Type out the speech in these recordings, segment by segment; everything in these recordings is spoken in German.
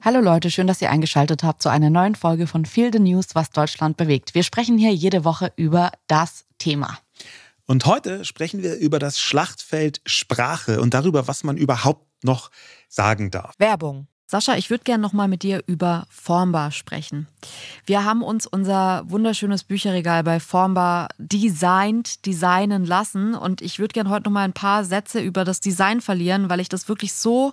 Hallo Leute, schön, dass ihr eingeschaltet habt zu einer neuen Folge von Feel the News, was Deutschland bewegt. Wir sprechen hier jede Woche über das Thema. Und heute sprechen wir über das Schlachtfeld Sprache und darüber, was man überhaupt noch sagen darf. Werbung. Sascha, ich würde gerne nochmal mit dir über Formbar sprechen. Wir haben uns unser wunderschönes Bücherregal bei Formbar designt, designen lassen und ich würde gerne heute nochmal ein paar Sätze über das Design verlieren, weil ich das wirklich so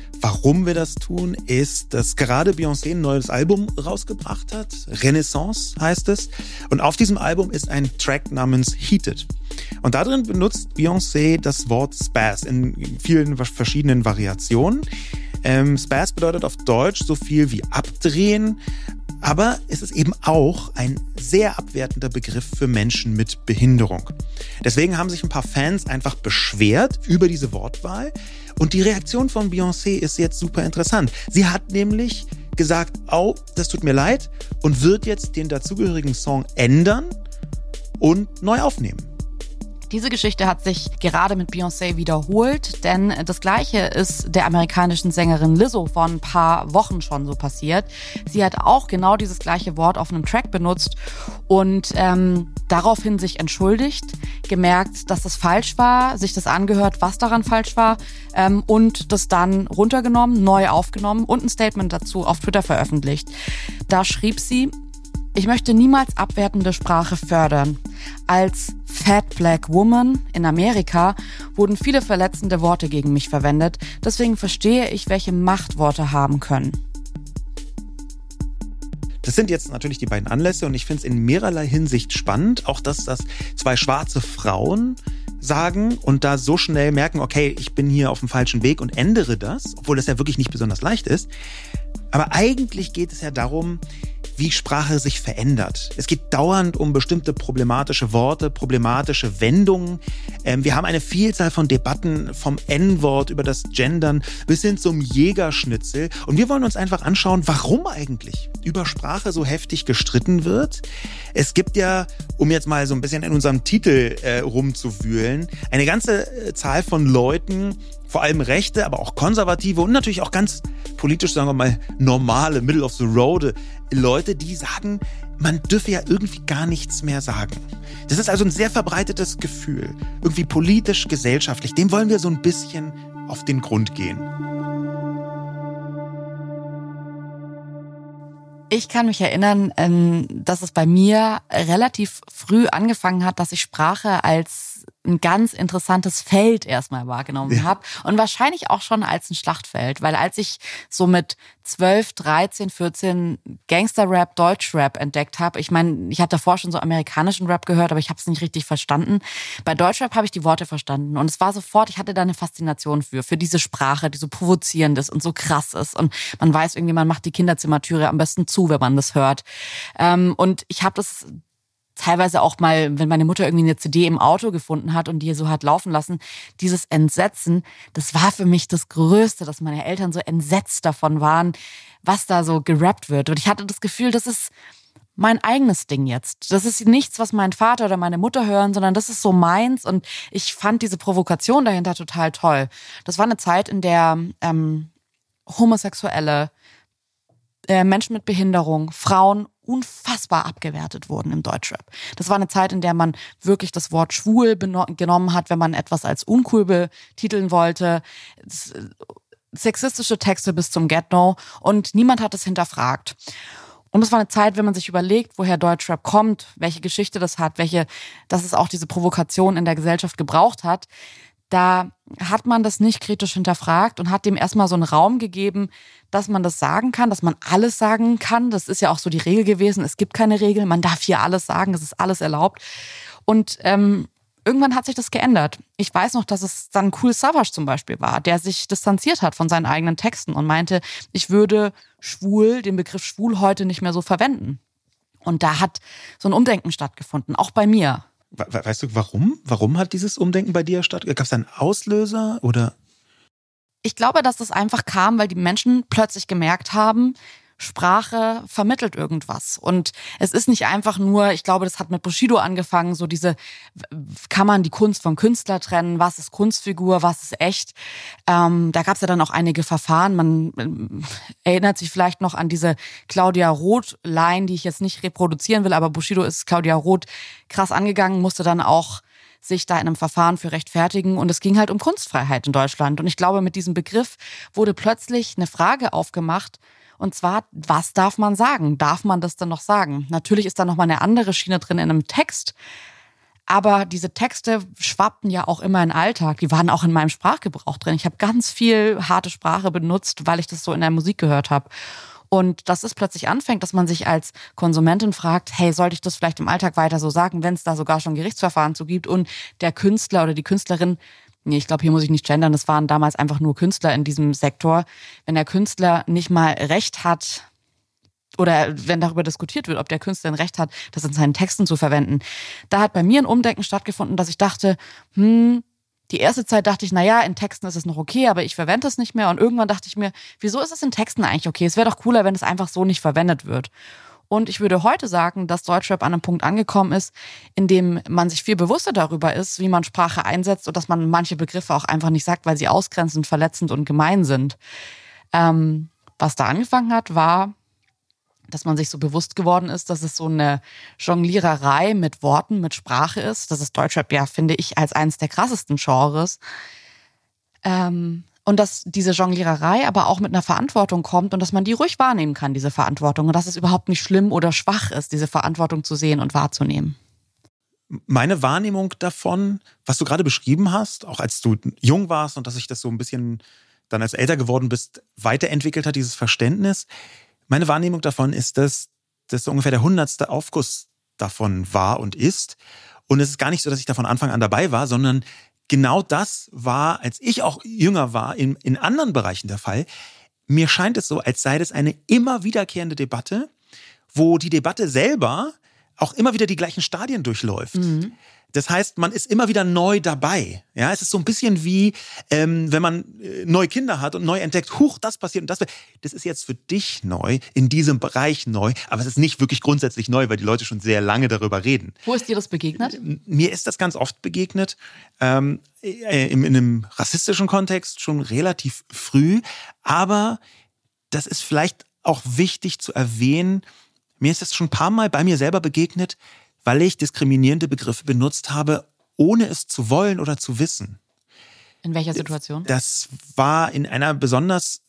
Warum wir das tun, ist, dass gerade Beyoncé ein neues Album rausgebracht hat. Renaissance heißt es. Und auf diesem Album ist ein Track namens Heated. Und darin benutzt Beyoncé das Wort Spaz in vielen verschiedenen Variationen. Ähm, Spaz bedeutet auf Deutsch so viel wie abdrehen, aber es ist eben auch ein sehr abwertender Begriff für Menschen mit Behinderung. Deswegen haben sich ein paar Fans einfach beschwert über diese Wortwahl. Und die Reaktion von Beyoncé ist jetzt super interessant. Sie hat nämlich gesagt, oh, das tut mir leid und wird jetzt den dazugehörigen Song ändern und neu aufnehmen. Diese Geschichte hat sich gerade mit Beyoncé wiederholt, denn das gleiche ist der amerikanischen Sängerin Lizzo vor ein paar Wochen schon so passiert. Sie hat auch genau dieses gleiche Wort auf einem Track benutzt und ähm, daraufhin sich entschuldigt, gemerkt, dass das falsch war, sich das angehört, was daran falsch war ähm, und das dann runtergenommen, neu aufgenommen und ein Statement dazu auf Twitter veröffentlicht. Da schrieb sie, ich möchte niemals abwertende Sprache fördern. Als Fat Black Woman in Amerika wurden viele verletzende Worte gegen mich verwendet, deswegen verstehe ich, welche Macht Worte haben können. Das sind jetzt natürlich die beiden Anlässe und ich finde es in mehrerlei Hinsicht spannend, auch dass das zwei schwarze Frauen sagen und da so schnell merken, okay, ich bin hier auf dem falschen Weg und ändere das, obwohl das ja wirklich nicht besonders leicht ist. Aber eigentlich geht es ja darum, wie Sprache sich verändert. Es geht dauernd um bestimmte problematische Worte, problematische Wendungen. Ähm, wir haben eine Vielzahl von Debatten vom N-Wort über das Gendern bis hin zum Jägerschnitzel. Und wir wollen uns einfach anschauen, warum eigentlich über Sprache so heftig gestritten wird. Es gibt ja, um jetzt mal so ein bisschen in unserem Titel äh, rumzuwühlen, eine ganze äh, Zahl von Leuten, vor allem Rechte, aber auch Konservative und natürlich auch ganz politisch, sagen wir mal, normale, Middle of the Road Leute, die sagen, man dürfe ja irgendwie gar nichts mehr sagen. Das ist also ein sehr verbreitetes Gefühl, irgendwie politisch, gesellschaftlich. Dem wollen wir so ein bisschen auf den Grund gehen. Ich kann mich erinnern, ähm, dass es bei mir relativ früh angefangen hat, dass ich Sprache als ein ganz interessantes Feld erstmal wahrgenommen ja. habe und wahrscheinlich auch schon als ein Schlachtfeld, weil als ich so mit 12, 13, 14 Gangster-Rap, Deutsch-Rap entdeckt habe, ich meine, ich habe davor schon so amerikanischen Rap gehört, aber ich habe es nicht richtig verstanden. Bei Deutsch-Rap habe ich die Worte verstanden und es war sofort, ich hatte da eine Faszination für, für diese Sprache, die so provozierend ist und so krass ist und man weiß irgendwie, man macht die Kinderzimmertüre am besten zu, wenn man das hört. Ähm, und ich habe das teilweise auch mal, wenn meine Mutter irgendwie eine CD im Auto gefunden hat und die so hat laufen lassen, dieses Entsetzen, das war für mich das Größte, dass meine Eltern so entsetzt davon waren, was da so gerappt wird. Und ich hatte das Gefühl, das ist mein eigenes Ding jetzt. Das ist nichts, was mein Vater oder meine Mutter hören, sondern das ist so meins. Und ich fand diese Provokation dahinter total toll. Das war eine Zeit, in der ähm, Homosexuelle, äh, Menschen mit Behinderung, Frauen unfassbar abgewertet wurden im Deutschrap. Das war eine Zeit, in der man wirklich das Wort schwul genommen hat, wenn man etwas als uncool betiteln wollte. Sexistische Texte bis zum Get-No und niemand hat es hinterfragt. Und es war eine Zeit, wenn man sich überlegt, woher Deutschrap kommt, welche Geschichte das hat, welche, dass es auch diese Provokation in der Gesellschaft gebraucht hat, da hat man das nicht kritisch hinterfragt und hat dem erstmal so einen Raum gegeben, dass man das sagen kann, dass man alles sagen kann. Das ist ja auch so die Regel gewesen. Es gibt keine Regel, man darf hier alles sagen, es ist alles erlaubt. Und ähm, irgendwann hat sich das geändert. Ich weiß noch, dass es dann Cool Savage zum Beispiel war, der sich distanziert hat von seinen eigenen Texten und meinte, ich würde schwul, den Begriff schwul heute nicht mehr so verwenden. Und da hat so ein Umdenken stattgefunden, auch bei mir. Weißt du, warum? Warum hat dieses Umdenken bei dir stattgefunden? Gab es einen Auslöser oder? Ich glaube, dass das einfach kam, weil die Menschen plötzlich gemerkt haben, Sprache vermittelt irgendwas. Und es ist nicht einfach nur, ich glaube, das hat mit Bushido angefangen, so diese, kann man die Kunst vom Künstler trennen, was ist Kunstfigur, was ist echt. Ähm, da gab es ja dann auch einige Verfahren. Man äh, erinnert sich vielleicht noch an diese Claudia Roth-Line, die ich jetzt nicht reproduzieren will, aber Bushido ist Claudia Roth krass angegangen, musste dann auch sich da in einem Verfahren für rechtfertigen. Und es ging halt um Kunstfreiheit in Deutschland. Und ich glaube, mit diesem Begriff wurde plötzlich eine Frage aufgemacht, und zwar, was darf man sagen? Darf man das denn noch sagen? Natürlich ist da nochmal eine andere Schiene drin in einem Text. Aber diese Texte schwappten ja auch immer in Alltag. Die waren auch in meinem Sprachgebrauch drin. Ich habe ganz viel harte Sprache benutzt, weil ich das so in der Musik gehört habe. Und dass es plötzlich anfängt, dass man sich als Konsumentin fragt, hey, sollte ich das vielleicht im Alltag weiter so sagen, wenn es da sogar schon Gerichtsverfahren zu gibt und der Künstler oder die Künstlerin Nee, ich glaube, hier muss ich nicht gendern. Das waren damals einfach nur Künstler in diesem Sektor. Wenn der Künstler nicht mal Recht hat, oder wenn darüber diskutiert wird, ob der Künstler ein Recht hat, das in seinen Texten zu verwenden. Da hat bei mir ein Umdenken stattgefunden, dass ich dachte, hm, die erste Zeit dachte ich, na ja, in Texten ist es noch okay, aber ich verwende es nicht mehr. Und irgendwann dachte ich mir, wieso ist es in Texten eigentlich okay? Es wäre doch cooler, wenn es einfach so nicht verwendet wird. Und ich würde heute sagen, dass Deutschrap an einem Punkt angekommen ist, in dem man sich viel bewusster darüber ist, wie man Sprache einsetzt und dass man manche Begriffe auch einfach nicht sagt, weil sie ausgrenzend, verletzend und gemein sind. Ähm, was da angefangen hat, war, dass man sich so bewusst geworden ist, dass es so eine Jongliererei mit Worten, mit Sprache ist. Das ist Deutschrap ja, finde ich, als eines der krassesten Genres. Ähm, und dass diese Jongliererei aber auch mit einer Verantwortung kommt und dass man die ruhig wahrnehmen kann, diese Verantwortung. Und dass es überhaupt nicht schlimm oder schwach ist, diese Verantwortung zu sehen und wahrzunehmen. Meine Wahrnehmung davon, was du gerade beschrieben hast, auch als du jung warst und dass sich das so ein bisschen dann als älter geworden bist, weiterentwickelt hat, dieses Verständnis. Meine Wahrnehmung davon ist, dass das ungefähr der hundertste Aufguss davon war und ist. Und es ist gar nicht so, dass ich da von Anfang an dabei war, sondern genau das war, als ich auch jünger war, in, in anderen Bereichen der Fall. Mir scheint es so, als sei das eine immer wiederkehrende Debatte, wo die Debatte selber auch immer wieder die gleichen Stadien durchläuft. Mhm. Das heißt, man ist immer wieder neu dabei. Ja, es ist so ein bisschen wie, ähm, wenn man äh, neue Kinder hat und neu entdeckt, huch, das passiert und das. Das ist jetzt für dich neu, in diesem Bereich neu, aber es ist nicht wirklich grundsätzlich neu, weil die Leute schon sehr lange darüber reden. Wo ist dir das begegnet? Mir ist das ganz oft begegnet. Ähm, äh, in, in einem rassistischen Kontext schon relativ früh, aber das ist vielleicht auch wichtig zu erwähnen, mir ist es schon ein paar Mal bei mir selber begegnet, weil ich diskriminierende Begriffe benutzt habe, ohne es zu wollen oder zu wissen. In welcher Situation? Das war in einer besonders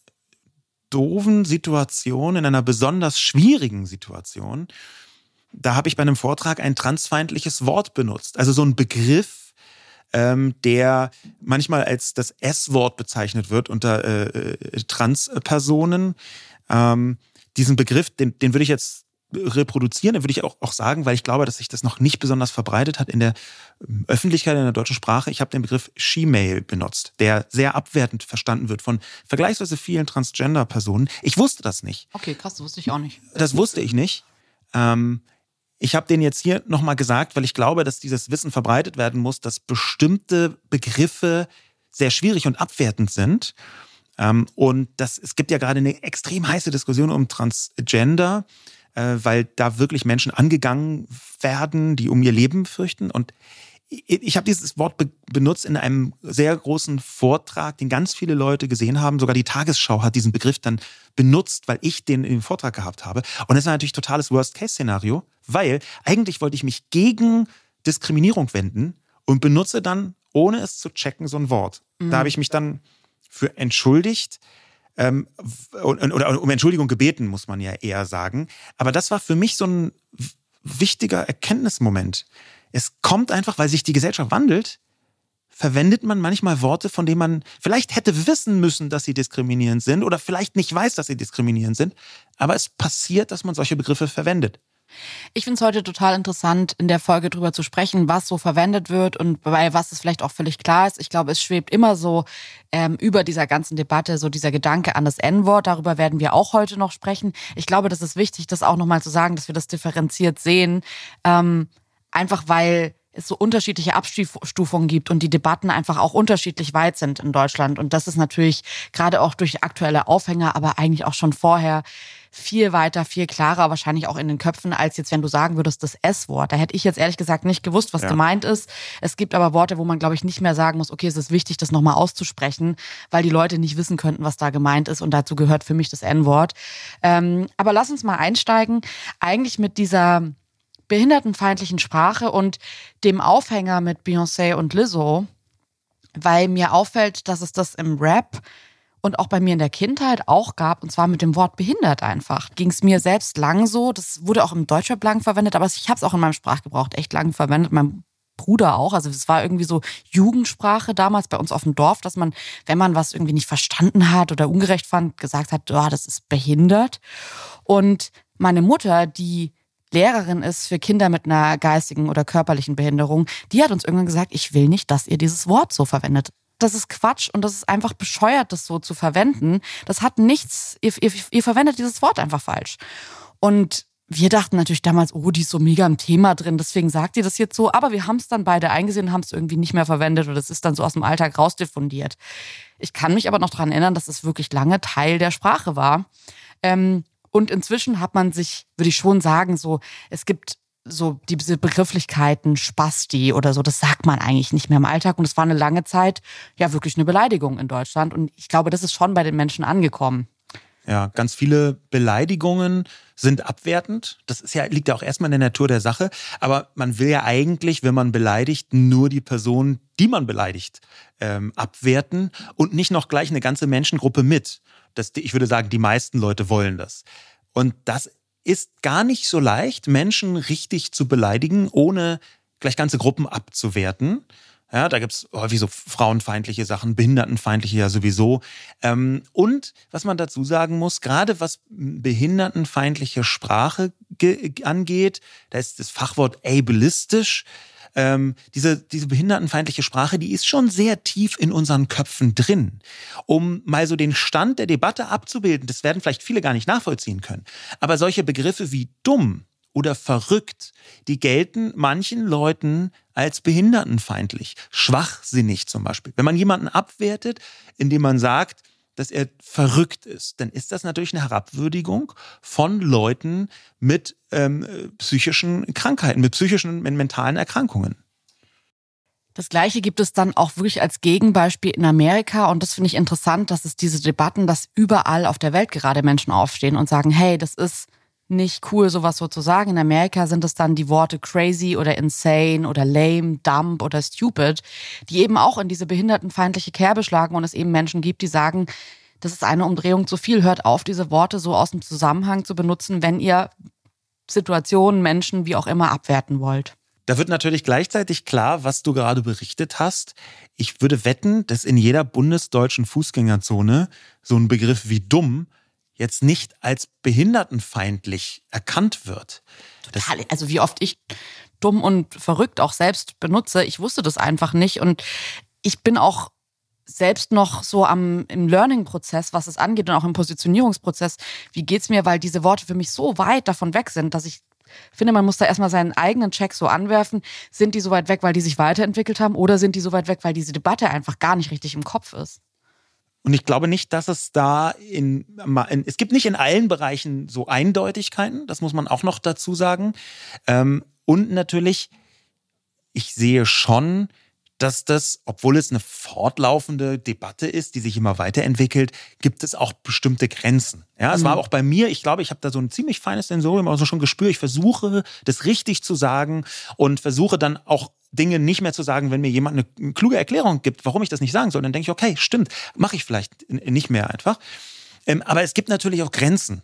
doofen Situation, in einer besonders schwierigen Situation. Da habe ich bei einem Vortrag ein transfeindliches Wort benutzt. Also so ein Begriff, ähm, der manchmal als das S-Wort bezeichnet wird unter äh, äh Transpersonen. Ähm, diesen Begriff, den, den würde ich jetzt reproduzieren, den würde ich auch, auch sagen, weil ich glaube, dass sich das noch nicht besonders verbreitet hat in der ähm, Öffentlichkeit, in der deutschen Sprache. Ich habe den Begriff She-Mail benutzt, der sehr abwertend verstanden wird von vergleichsweise vielen Transgender-Personen. Ich wusste das nicht. Okay, krass, das wusste ich auch nicht. Das wusste ich nicht. Ähm, ich habe den jetzt hier nochmal gesagt, weil ich glaube, dass dieses Wissen verbreitet werden muss, dass bestimmte Begriffe sehr schwierig und abwertend sind. Ähm, und das, es gibt ja gerade eine extrem heiße Diskussion um Transgender, äh, weil da wirklich Menschen angegangen werden, die um ihr Leben fürchten. Und ich habe dieses Wort be benutzt in einem sehr großen Vortrag, den ganz viele Leute gesehen haben. Sogar die Tagesschau hat diesen Begriff dann benutzt, weil ich den im Vortrag gehabt habe. Und das ist natürlich totales Worst-Case-Szenario, weil eigentlich wollte ich mich gegen Diskriminierung wenden und benutze dann, ohne es zu checken, so ein Wort. Mhm. Da habe ich mich dann für entschuldigt ähm, oder um Entschuldigung gebeten, muss man ja eher sagen. Aber das war für mich so ein wichtiger Erkenntnismoment. Es kommt einfach, weil sich die Gesellschaft wandelt, verwendet man manchmal Worte, von denen man vielleicht hätte wissen müssen, dass sie diskriminierend sind oder vielleicht nicht weiß, dass sie diskriminierend sind. Aber es passiert, dass man solche Begriffe verwendet. Ich finde es heute total interessant, in der Folge drüber zu sprechen, was so verwendet wird und bei was es vielleicht auch völlig klar ist. Ich glaube, es schwebt immer so ähm, über dieser ganzen Debatte so dieser Gedanke an das N-Wort. Darüber werden wir auch heute noch sprechen. Ich glaube, das ist wichtig, das auch nochmal zu sagen, dass wir das differenziert sehen. Ähm, einfach weil es so unterschiedliche Abstufungen gibt und die Debatten einfach auch unterschiedlich weit sind in Deutschland. Und das ist natürlich gerade auch durch aktuelle Aufhänger, aber eigentlich auch schon vorher viel weiter, viel klarer, wahrscheinlich auch in den Köpfen, als jetzt, wenn du sagen würdest, das S-Wort. Da hätte ich jetzt ehrlich gesagt nicht gewusst, was ja. gemeint ist. Es gibt aber Worte, wo man, glaube ich, nicht mehr sagen muss, okay, es ist wichtig, das nochmal auszusprechen, weil die Leute nicht wissen könnten, was da gemeint ist. Und dazu gehört für mich das N-Wort. Ähm, aber lass uns mal einsteigen, eigentlich mit dieser behindertenfeindlichen Sprache und dem Aufhänger mit Beyoncé und Lizzo, weil mir auffällt, dass es das im Rap und auch bei mir in der Kindheit auch gab, und zwar mit dem Wort behindert einfach. Ging es mir selbst lang so, das wurde auch im Deutschrap lang verwendet, aber ich habe es auch in meinem Sprachgebrauch echt lang verwendet. Mein Bruder auch. Also es war irgendwie so Jugendsprache damals bei uns auf dem Dorf, dass man, wenn man was irgendwie nicht verstanden hat oder ungerecht fand, gesagt hat, oh, das ist behindert. Und meine Mutter, die Lehrerin ist für Kinder mit einer geistigen oder körperlichen Behinderung, die hat uns irgendwann gesagt, ich will nicht, dass ihr dieses Wort so verwendet das ist Quatsch und das ist einfach bescheuert, das so zu verwenden. Das hat nichts, ihr, ihr, ihr verwendet dieses Wort einfach falsch. Und wir dachten natürlich damals, oh, die ist so mega im Thema drin, deswegen sagt ihr das jetzt so. Aber wir haben es dann beide eingesehen und haben es irgendwie nicht mehr verwendet oder es ist dann so aus dem Alltag rausdiffundiert. Ich kann mich aber noch daran erinnern, dass es wirklich lange Teil der Sprache war. Ähm, und inzwischen hat man sich, würde ich schon sagen, so, es gibt so diese Begrifflichkeiten Spasti oder so, das sagt man eigentlich nicht mehr im Alltag. Und es war eine lange Zeit ja wirklich eine Beleidigung in Deutschland. Und ich glaube, das ist schon bei den Menschen angekommen. Ja, ganz viele Beleidigungen sind abwertend. Das ist ja, liegt ja auch erstmal in der Natur der Sache. Aber man will ja eigentlich, wenn man beleidigt, nur die Person, die man beleidigt, ähm, abwerten und nicht noch gleich eine ganze Menschengruppe mit. Das, ich würde sagen, die meisten Leute wollen das. Und das ist gar nicht so leicht, Menschen richtig zu beleidigen, ohne gleich ganze Gruppen abzuwerten. Ja, da gibt's häufig so frauenfeindliche Sachen, behindertenfeindliche ja sowieso. Ähm, und was man dazu sagen muss, gerade was behindertenfeindliche Sprache angeht, da ist das Fachwort ableistisch ähm, diese, diese behindertenfeindliche Sprache, die ist schon sehr tief in unseren Köpfen drin. Um mal so den Stand der Debatte abzubilden, das werden vielleicht viele gar nicht nachvollziehen können. Aber solche Begriffe wie dumm oder verrückt, die gelten manchen Leuten als behindertenfeindlich, schwachsinnig zum Beispiel. Wenn man jemanden abwertet, indem man sagt, dass er verrückt ist, dann ist das natürlich eine Herabwürdigung von Leuten mit ähm, psychischen Krankheiten, mit psychischen, mit mentalen Erkrankungen. Das Gleiche gibt es dann auch wirklich als Gegenbeispiel in Amerika. Und das finde ich interessant, dass es diese Debatten, dass überall auf der Welt gerade Menschen aufstehen und sagen, hey, das ist nicht cool, sowas so zu sagen. In Amerika sind es dann die Worte crazy oder insane oder lame, dumb oder stupid, die eben auch in diese behindertenfeindliche Kerbe schlagen und es eben Menschen gibt, die sagen, das ist eine Umdrehung zu viel. Hört auf, diese Worte so aus dem Zusammenhang zu benutzen, wenn ihr Situationen, Menschen, wie auch immer abwerten wollt. Da wird natürlich gleichzeitig klar, was du gerade berichtet hast. Ich würde wetten, dass in jeder bundesdeutschen Fußgängerzone so ein Begriff wie dumm jetzt nicht als behindertenfeindlich erkannt wird. Total. Also wie oft ich dumm und verrückt auch selbst benutze, ich wusste das einfach nicht und ich bin auch selbst noch so am im Learning-Prozess, was es angeht und auch im Positionierungsprozess. Wie geht's mir, weil diese Worte für mich so weit davon weg sind, dass ich finde, man muss da erstmal seinen eigenen Check so anwerfen. Sind die so weit weg, weil die sich weiterentwickelt haben oder sind die so weit weg, weil diese Debatte einfach gar nicht richtig im Kopf ist? Und ich glaube nicht, dass es da in, in, es gibt nicht in allen Bereichen so Eindeutigkeiten, das muss man auch noch dazu sagen. Ähm, und natürlich, ich sehe schon, dass das, obwohl es eine fortlaufende Debatte ist, die sich immer weiterentwickelt, gibt es auch bestimmte Grenzen. Ja, es mhm. war auch bei mir, ich glaube, ich habe da so ein ziemlich feines Sensorium, also schon gespürt. Ich versuche, das richtig zu sagen und versuche dann auch Dinge nicht mehr zu sagen, wenn mir jemand eine kluge Erklärung gibt, warum ich das nicht sagen soll. Dann denke ich, okay, stimmt, mache ich vielleicht nicht mehr einfach. Ähm, aber es gibt natürlich auch Grenzen.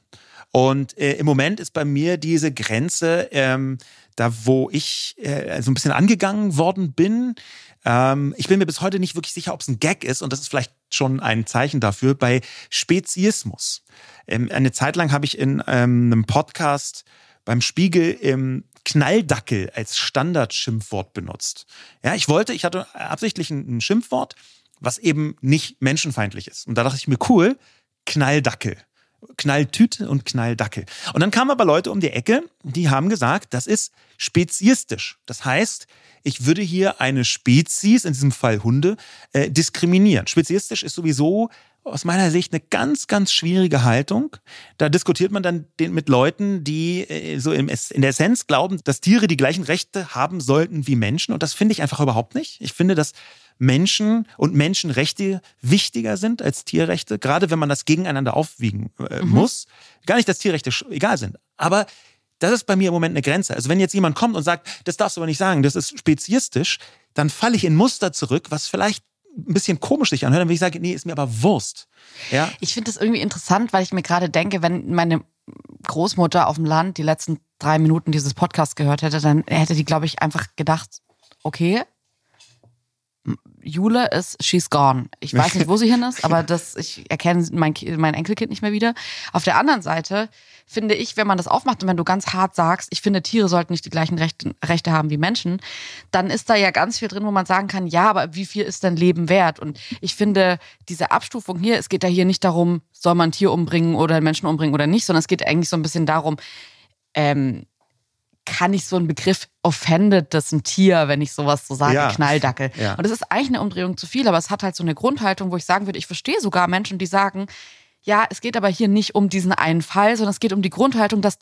Und äh, im Moment ist bei mir diese Grenze, ähm, da wo ich äh, so ein bisschen angegangen worden bin, ähm, ich bin mir bis heute nicht wirklich sicher, ob es ein Gag ist und das ist vielleicht schon ein Zeichen dafür bei Speziismus. Ähm, eine Zeit lang habe ich in ähm, einem Podcast beim Spiegel im Knalldackel als Standardschimpfwort benutzt. Ja, ich wollte, ich hatte absichtlich ein, Schimpfwort, was eben nicht menschenfeindlich ist. Und da dachte ich mir, cool, Knalldackel. Knalltüte und Knalldackel. Und dann kamen aber Leute um die Ecke, die haben gesagt, das ist speziistisch. Das heißt, ich würde hier eine Spezies, in diesem Fall Hunde, äh, diskriminieren. Speziistisch ist sowieso aus meiner Sicht eine ganz, ganz schwierige Haltung. Da diskutiert man dann mit Leuten, die äh, so in der Essenz glauben, dass Tiere die gleichen Rechte haben sollten wie Menschen. Und das finde ich einfach überhaupt nicht. Ich finde, dass Menschen und Menschenrechte wichtiger sind als Tierrechte, gerade wenn man das gegeneinander aufwiegen äh, mhm. muss. Gar nicht, dass Tierrechte egal sind, aber das ist bei mir im Moment eine Grenze. Also wenn jetzt jemand kommt und sagt, das darfst du aber nicht sagen, das ist speziistisch, dann falle ich in Muster zurück, was vielleicht ein bisschen komisch sich anhört, dann will ich sagen, nee, ist mir aber Wurst. Ja? Ich finde das irgendwie interessant, weil ich mir gerade denke, wenn meine Großmutter auf dem Land die letzten drei Minuten dieses Podcasts gehört hätte, dann hätte die, glaube ich, einfach gedacht, okay, Jule ist she's gone. Ich weiß nicht, wo sie hin ist, aber das, ich erkenne mein, mein Enkelkind nicht mehr wieder. Auf der anderen Seite finde ich, wenn man das aufmacht und wenn du ganz hart sagst, ich finde, Tiere sollten nicht die gleichen Rechte, Rechte haben wie Menschen, dann ist da ja ganz viel drin, wo man sagen kann, ja, aber wie viel ist denn Leben wert? Und ich finde, diese Abstufung hier, es geht ja hier nicht darum, soll man ein Tier umbringen oder einen Menschen umbringen oder nicht, sondern es geht eigentlich so ein bisschen darum, ähm, kann ich so einen Begriff offended das ein Tier, wenn ich sowas so sage, ja. Knalldackel. Ja. Und das ist eigentlich eine Umdrehung zu viel, aber es hat halt so eine Grundhaltung, wo ich sagen würde, ich verstehe sogar Menschen, die sagen, ja, es geht aber hier nicht um diesen einen Fall, sondern es geht um die Grundhaltung, dass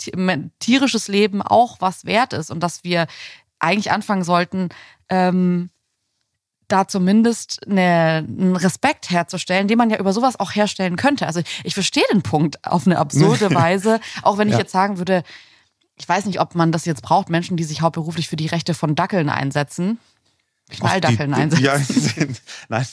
tierisches Leben auch was wert ist und dass wir eigentlich anfangen sollten, ähm, da zumindest eine, einen Respekt herzustellen, den man ja über sowas auch herstellen könnte. Also ich verstehe den Punkt auf eine absurde Weise, auch wenn ich ja. jetzt sagen würde, ich weiß nicht, ob man das jetzt braucht, Menschen, die sich hauptberuflich für die Rechte von Dackeln einsetzen. Knalldackeln einsetzen. Ja, nein,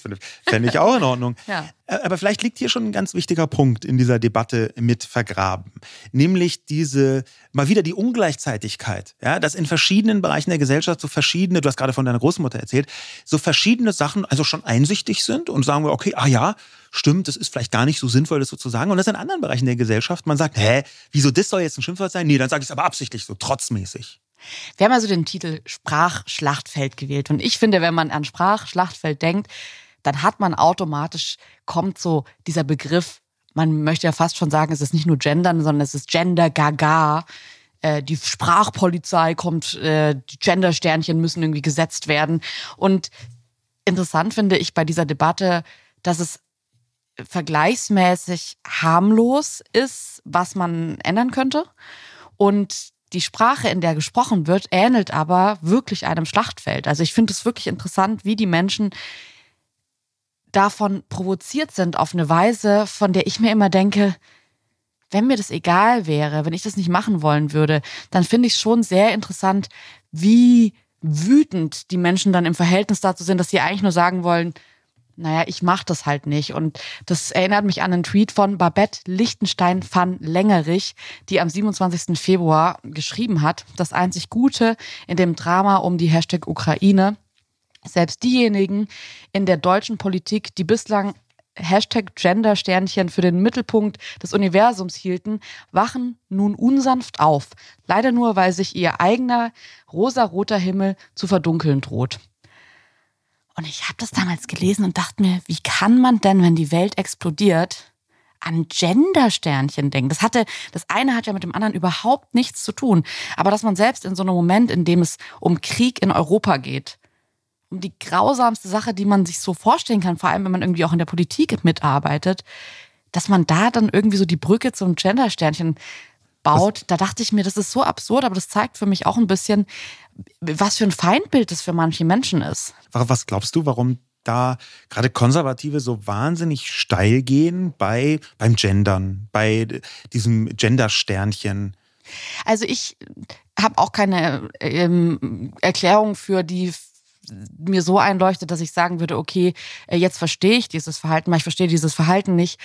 fände ich auch in Ordnung. ja. Aber vielleicht liegt hier schon ein ganz wichtiger Punkt in dieser Debatte mit vergraben. Nämlich diese, mal wieder die Ungleichzeitigkeit. Ja, dass in verschiedenen Bereichen der Gesellschaft so verschiedene, du hast gerade von deiner Großmutter erzählt, so verschiedene Sachen also schon einsichtig sind und sagen wir, okay, ah ja, stimmt, das ist vielleicht gar nicht so sinnvoll, das so zu sagen. Und das in anderen Bereichen der Gesellschaft, man sagt, hä, wieso das soll jetzt ein Schimpfwort sein? Nee, dann sage ich es aber absichtlich so, trotzmäßig. Wir haben also den Titel Sprachschlachtfeld gewählt. Und ich finde, wenn man an Sprachschlachtfeld denkt, dann hat man automatisch, kommt so dieser Begriff, man möchte ja fast schon sagen, es ist nicht nur Gendern, sondern es ist Gender Gaga. Äh, die Sprachpolizei kommt, äh, die Gendersternchen müssen irgendwie gesetzt werden. Und interessant finde ich bei dieser Debatte, dass es vergleichsmäßig harmlos ist, was man ändern könnte. Und die Sprache, in der gesprochen wird, ähnelt aber wirklich einem Schlachtfeld. Also ich finde es wirklich interessant, wie die Menschen davon provoziert sind auf eine Weise, von der ich mir immer denke, wenn mir das egal wäre, wenn ich das nicht machen wollen würde, dann finde ich es schon sehr interessant, wie wütend die Menschen dann im Verhältnis dazu sind, dass sie eigentlich nur sagen wollen, naja, ich mache das halt nicht. Und das erinnert mich an einen Tweet von Babette Lichtenstein van Längerich, die am 27. Februar geschrieben hat, das einzig Gute in dem Drama um die Hashtag Ukraine. Selbst diejenigen in der deutschen Politik, die bislang Hashtag Gender-Sternchen für den Mittelpunkt des Universums hielten, wachen nun unsanft auf. Leider nur, weil sich ihr eigener rosaroter Himmel zu verdunkeln droht. Und ich habe das damals gelesen und dachte mir, wie kann man denn, wenn die Welt explodiert, an Gender-Sternchen denken? Das hatte, das eine hat ja mit dem anderen überhaupt nichts zu tun. Aber dass man selbst in so einem Moment, in dem es um Krieg in Europa geht, um die grausamste Sache, die man sich so vorstellen kann, vor allem wenn man irgendwie auch in der Politik mitarbeitet, dass man da dann irgendwie so die Brücke zum Gender-Sternchen baut. Was? Da dachte ich mir, das ist so absurd, aber das zeigt für mich auch ein bisschen, was für ein Feindbild das für manche Menschen ist. Was glaubst du, warum da gerade Konservative so wahnsinnig steil gehen bei, beim Gendern, bei diesem Gender-Sternchen? Also ich habe auch keine ähm, Erklärung für die mir so einleuchtet, dass ich sagen würde, okay, äh, jetzt verstehe ich dieses Verhalten, weil ich verstehe dieses Verhalten nicht.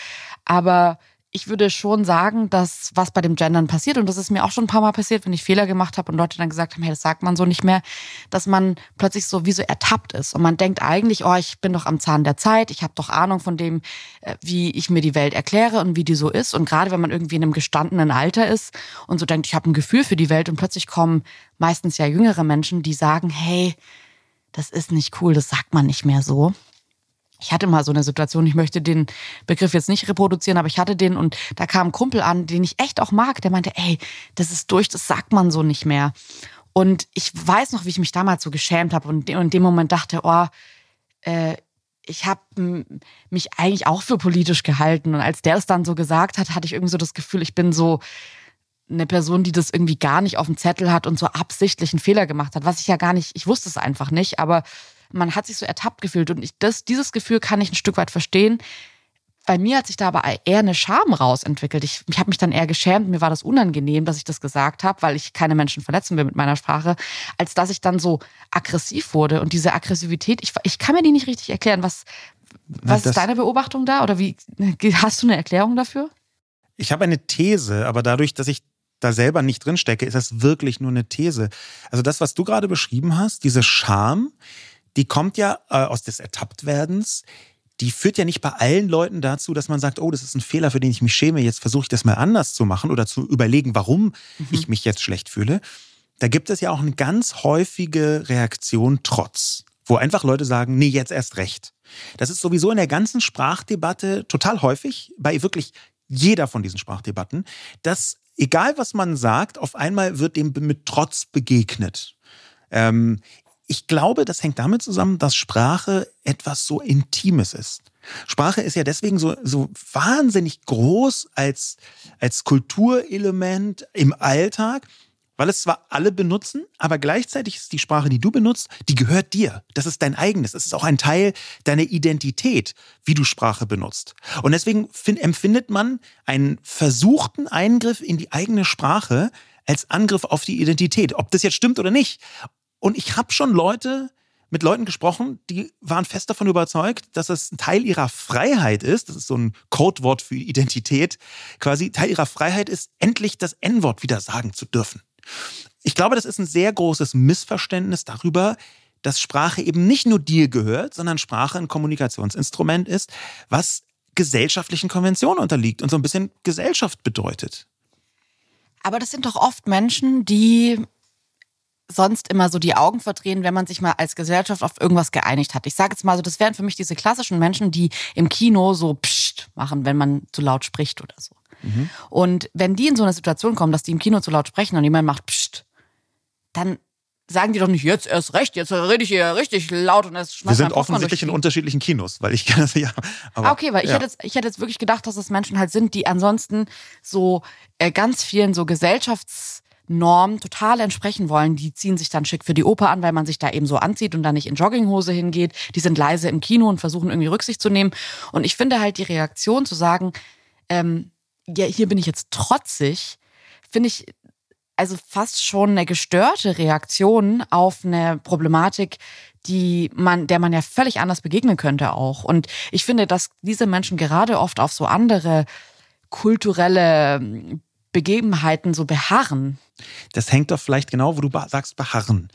Aber ich würde schon sagen, dass was bei dem Gendern passiert, und das ist mir auch schon ein paar Mal passiert, wenn ich Fehler gemacht habe und Leute dann gesagt haben, hey, das sagt man so nicht mehr, dass man plötzlich so wie so ertappt ist. Und man denkt eigentlich, oh, ich bin doch am Zahn der Zeit, ich habe doch Ahnung von dem, äh, wie ich mir die Welt erkläre und wie die so ist. Und gerade wenn man irgendwie in einem gestandenen Alter ist und so denkt, ich habe ein Gefühl für die Welt und plötzlich kommen meistens ja jüngere Menschen, die sagen, hey, das ist nicht cool, das sagt man nicht mehr so. Ich hatte mal so eine Situation, ich möchte den Begriff jetzt nicht reproduzieren, aber ich hatte den und da kam ein Kumpel an, den ich echt auch mag, der meinte, ey, das ist durch, das sagt man so nicht mehr. Und ich weiß noch, wie ich mich damals so geschämt habe und in dem Moment dachte, oh, äh, ich habe mich eigentlich auch für politisch gehalten. Und als der es dann so gesagt hat, hatte ich irgendwie so das Gefühl, ich bin so eine Person, die das irgendwie gar nicht auf dem Zettel hat und so absichtlich einen Fehler gemacht hat, was ich ja gar nicht, ich wusste es einfach nicht, aber man hat sich so ertappt gefühlt und ich, das, dieses Gefühl kann ich ein Stück weit verstehen. Bei mir hat sich da aber eher eine Scham rausentwickelt. Ich, ich habe mich dann eher geschämt, mir war das unangenehm, dass ich das gesagt habe, weil ich keine Menschen verletzen will mit meiner Sprache, als dass ich dann so aggressiv wurde. Und diese Aggressivität, ich, ich kann mir die nicht richtig erklären. Was, was ist deine Beobachtung da? Oder wie hast du eine Erklärung dafür? Ich habe eine These, aber dadurch, dass ich da selber nicht drin stecke, ist das wirklich nur eine These. Also das, was du gerade beschrieben hast, diese Scham, die kommt ja äh, aus des Ertapptwerdens. Die führt ja nicht bei allen Leuten dazu, dass man sagt, oh, das ist ein Fehler, für den ich mich schäme, jetzt versuche ich das mal anders zu machen oder zu überlegen, warum mhm. ich mich jetzt schlecht fühle. Da gibt es ja auch eine ganz häufige Reaktion Trotz, wo einfach Leute sagen, nee, jetzt erst recht. Das ist sowieso in der ganzen Sprachdebatte total häufig, bei wirklich jeder von diesen Sprachdebatten, dass egal was man sagt, auf einmal wird dem mit Trotz begegnet. Ähm, ich glaube, das hängt damit zusammen, dass Sprache etwas so Intimes ist. Sprache ist ja deswegen so, so wahnsinnig groß als, als Kulturelement im Alltag, weil es zwar alle benutzen, aber gleichzeitig ist die Sprache, die du benutzt, die gehört dir. Das ist dein eigenes. Es ist auch ein Teil deiner Identität, wie du Sprache benutzt. Und deswegen find, empfindet man einen versuchten Eingriff in die eigene Sprache als Angriff auf die Identität. Ob das jetzt stimmt oder nicht. Und ich habe schon Leute mit Leuten gesprochen, die waren fest davon überzeugt, dass es ein Teil ihrer Freiheit ist, das ist so ein Codewort für Identität, quasi Teil ihrer Freiheit ist, endlich das N-Wort wieder sagen zu dürfen. Ich glaube, das ist ein sehr großes Missverständnis darüber, dass Sprache eben nicht nur dir gehört, sondern Sprache ein Kommunikationsinstrument ist, was gesellschaftlichen Konventionen unterliegt und so ein bisschen Gesellschaft bedeutet. Aber das sind doch oft Menschen, die sonst immer so die Augen verdrehen, wenn man sich mal als Gesellschaft auf irgendwas geeinigt hat. Ich sage jetzt mal so, das wären für mich diese klassischen Menschen, die im Kino so psst machen, wenn man zu laut spricht oder so. Mhm. Und wenn die in so eine Situation kommen, dass die im Kino zu laut sprechen und jemand macht psst, dann sagen die doch nicht jetzt erst recht, jetzt rede ich hier richtig laut und es schmeißt Wir sind offensichtlich in unterschiedlichen Kinos, weil ich kann das ja. Aber, ah, okay, weil ja. ich, hätte jetzt, ich hätte jetzt wirklich gedacht, dass es Menschen halt sind, die ansonsten so äh, ganz vielen so Gesellschafts Norm total entsprechen wollen. Die ziehen sich dann schick für die Oper an, weil man sich da eben so anzieht und dann nicht in Jogginghose hingeht. Die sind leise im Kino und versuchen irgendwie Rücksicht zu nehmen. Und ich finde halt die Reaktion zu sagen, ähm, ja, hier bin ich jetzt trotzig, finde ich also fast schon eine gestörte Reaktion auf eine Problematik, die man, der man ja völlig anders begegnen könnte auch. Und ich finde, dass diese Menschen gerade oft auf so andere kulturelle Begebenheiten so beharren. Das hängt doch vielleicht genau, wo du sagst, beharren.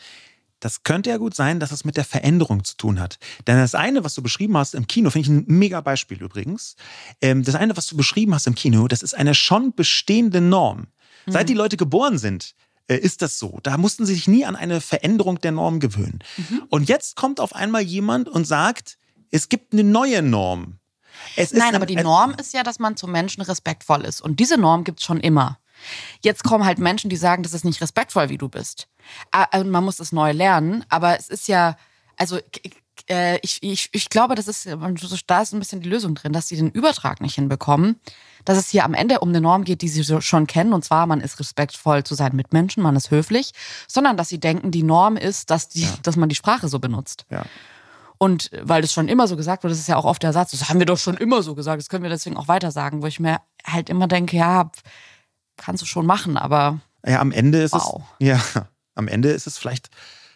Das könnte ja gut sein, dass es mit der Veränderung zu tun hat. Denn das eine, was du beschrieben hast im Kino, finde ich ein mega Beispiel übrigens. Ähm, das eine, was du beschrieben hast im Kino, das ist eine schon bestehende Norm. Mhm. Seit die Leute geboren sind, äh, ist das so. Da mussten sie sich nie an eine Veränderung der Norm gewöhnen. Mhm. Und jetzt kommt auf einmal jemand und sagt, es gibt eine neue Norm. Nein, aber die Norm ist ja, dass man zu Menschen respektvoll ist. Und diese Norm gibt es schon immer. Jetzt kommen halt Menschen, die sagen, das ist nicht respektvoll, wie du bist. Ah, und man muss das neu lernen. Aber es ist ja, also äh, ich, ich, ich glaube, das ist, da ist ein bisschen die Lösung drin, dass sie den Übertrag nicht hinbekommen. Dass es hier am Ende um eine Norm geht, die sie schon kennen, und zwar, man ist respektvoll zu seinen Mitmenschen, man ist höflich, sondern dass sie denken, die Norm ist, dass, die, ja. dass man die Sprache so benutzt. Ja. Und weil das schon immer so gesagt wurde, das ist ja auch oft der Satz, das haben wir doch schon immer so gesagt, das können wir deswegen auch weiter sagen, wo ich mir halt immer denke, ja, kannst du schon machen, aber. Ja, am Ende ist wow. es. Ja, am Ende ist es vielleicht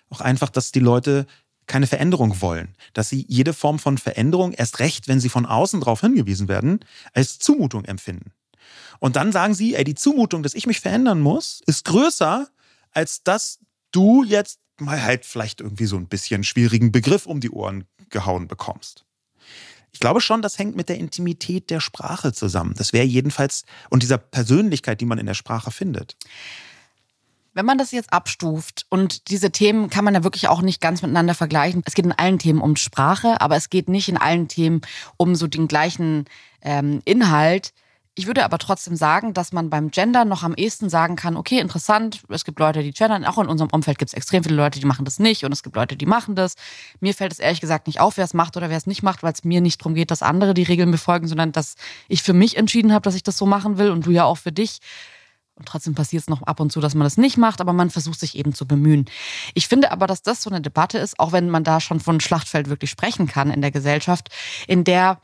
auch einfach, dass die Leute keine Veränderung wollen. Dass sie jede Form von Veränderung, erst recht, wenn sie von außen darauf hingewiesen werden, als Zumutung empfinden. Und dann sagen sie, ey, die Zumutung, dass ich mich verändern muss, ist größer, als dass du jetzt mal halt vielleicht irgendwie so ein bisschen schwierigen Begriff um die Ohren gehauen bekommst. Ich glaube schon, das hängt mit der Intimität der Sprache zusammen. Das wäre jedenfalls und dieser Persönlichkeit, die man in der Sprache findet. Wenn man das jetzt abstuft und diese Themen kann man ja wirklich auch nicht ganz miteinander vergleichen. Es geht in allen Themen um Sprache, aber es geht nicht in allen Themen um so den gleichen ähm, Inhalt. Ich würde aber trotzdem sagen, dass man beim Gender noch am ehesten sagen kann, okay, interessant, es gibt Leute, die gendern, auch in unserem Umfeld gibt es extrem viele Leute, die machen das nicht und es gibt Leute, die machen das. Mir fällt es ehrlich gesagt nicht auf, wer es macht oder wer es nicht macht, weil es mir nicht darum geht, dass andere die Regeln befolgen, sondern dass ich für mich entschieden habe, dass ich das so machen will und du ja auch für dich. Und trotzdem passiert es noch ab und zu, dass man das nicht macht, aber man versucht sich eben zu bemühen. Ich finde aber, dass das so eine Debatte ist, auch wenn man da schon von Schlachtfeld wirklich sprechen kann in der Gesellschaft, in der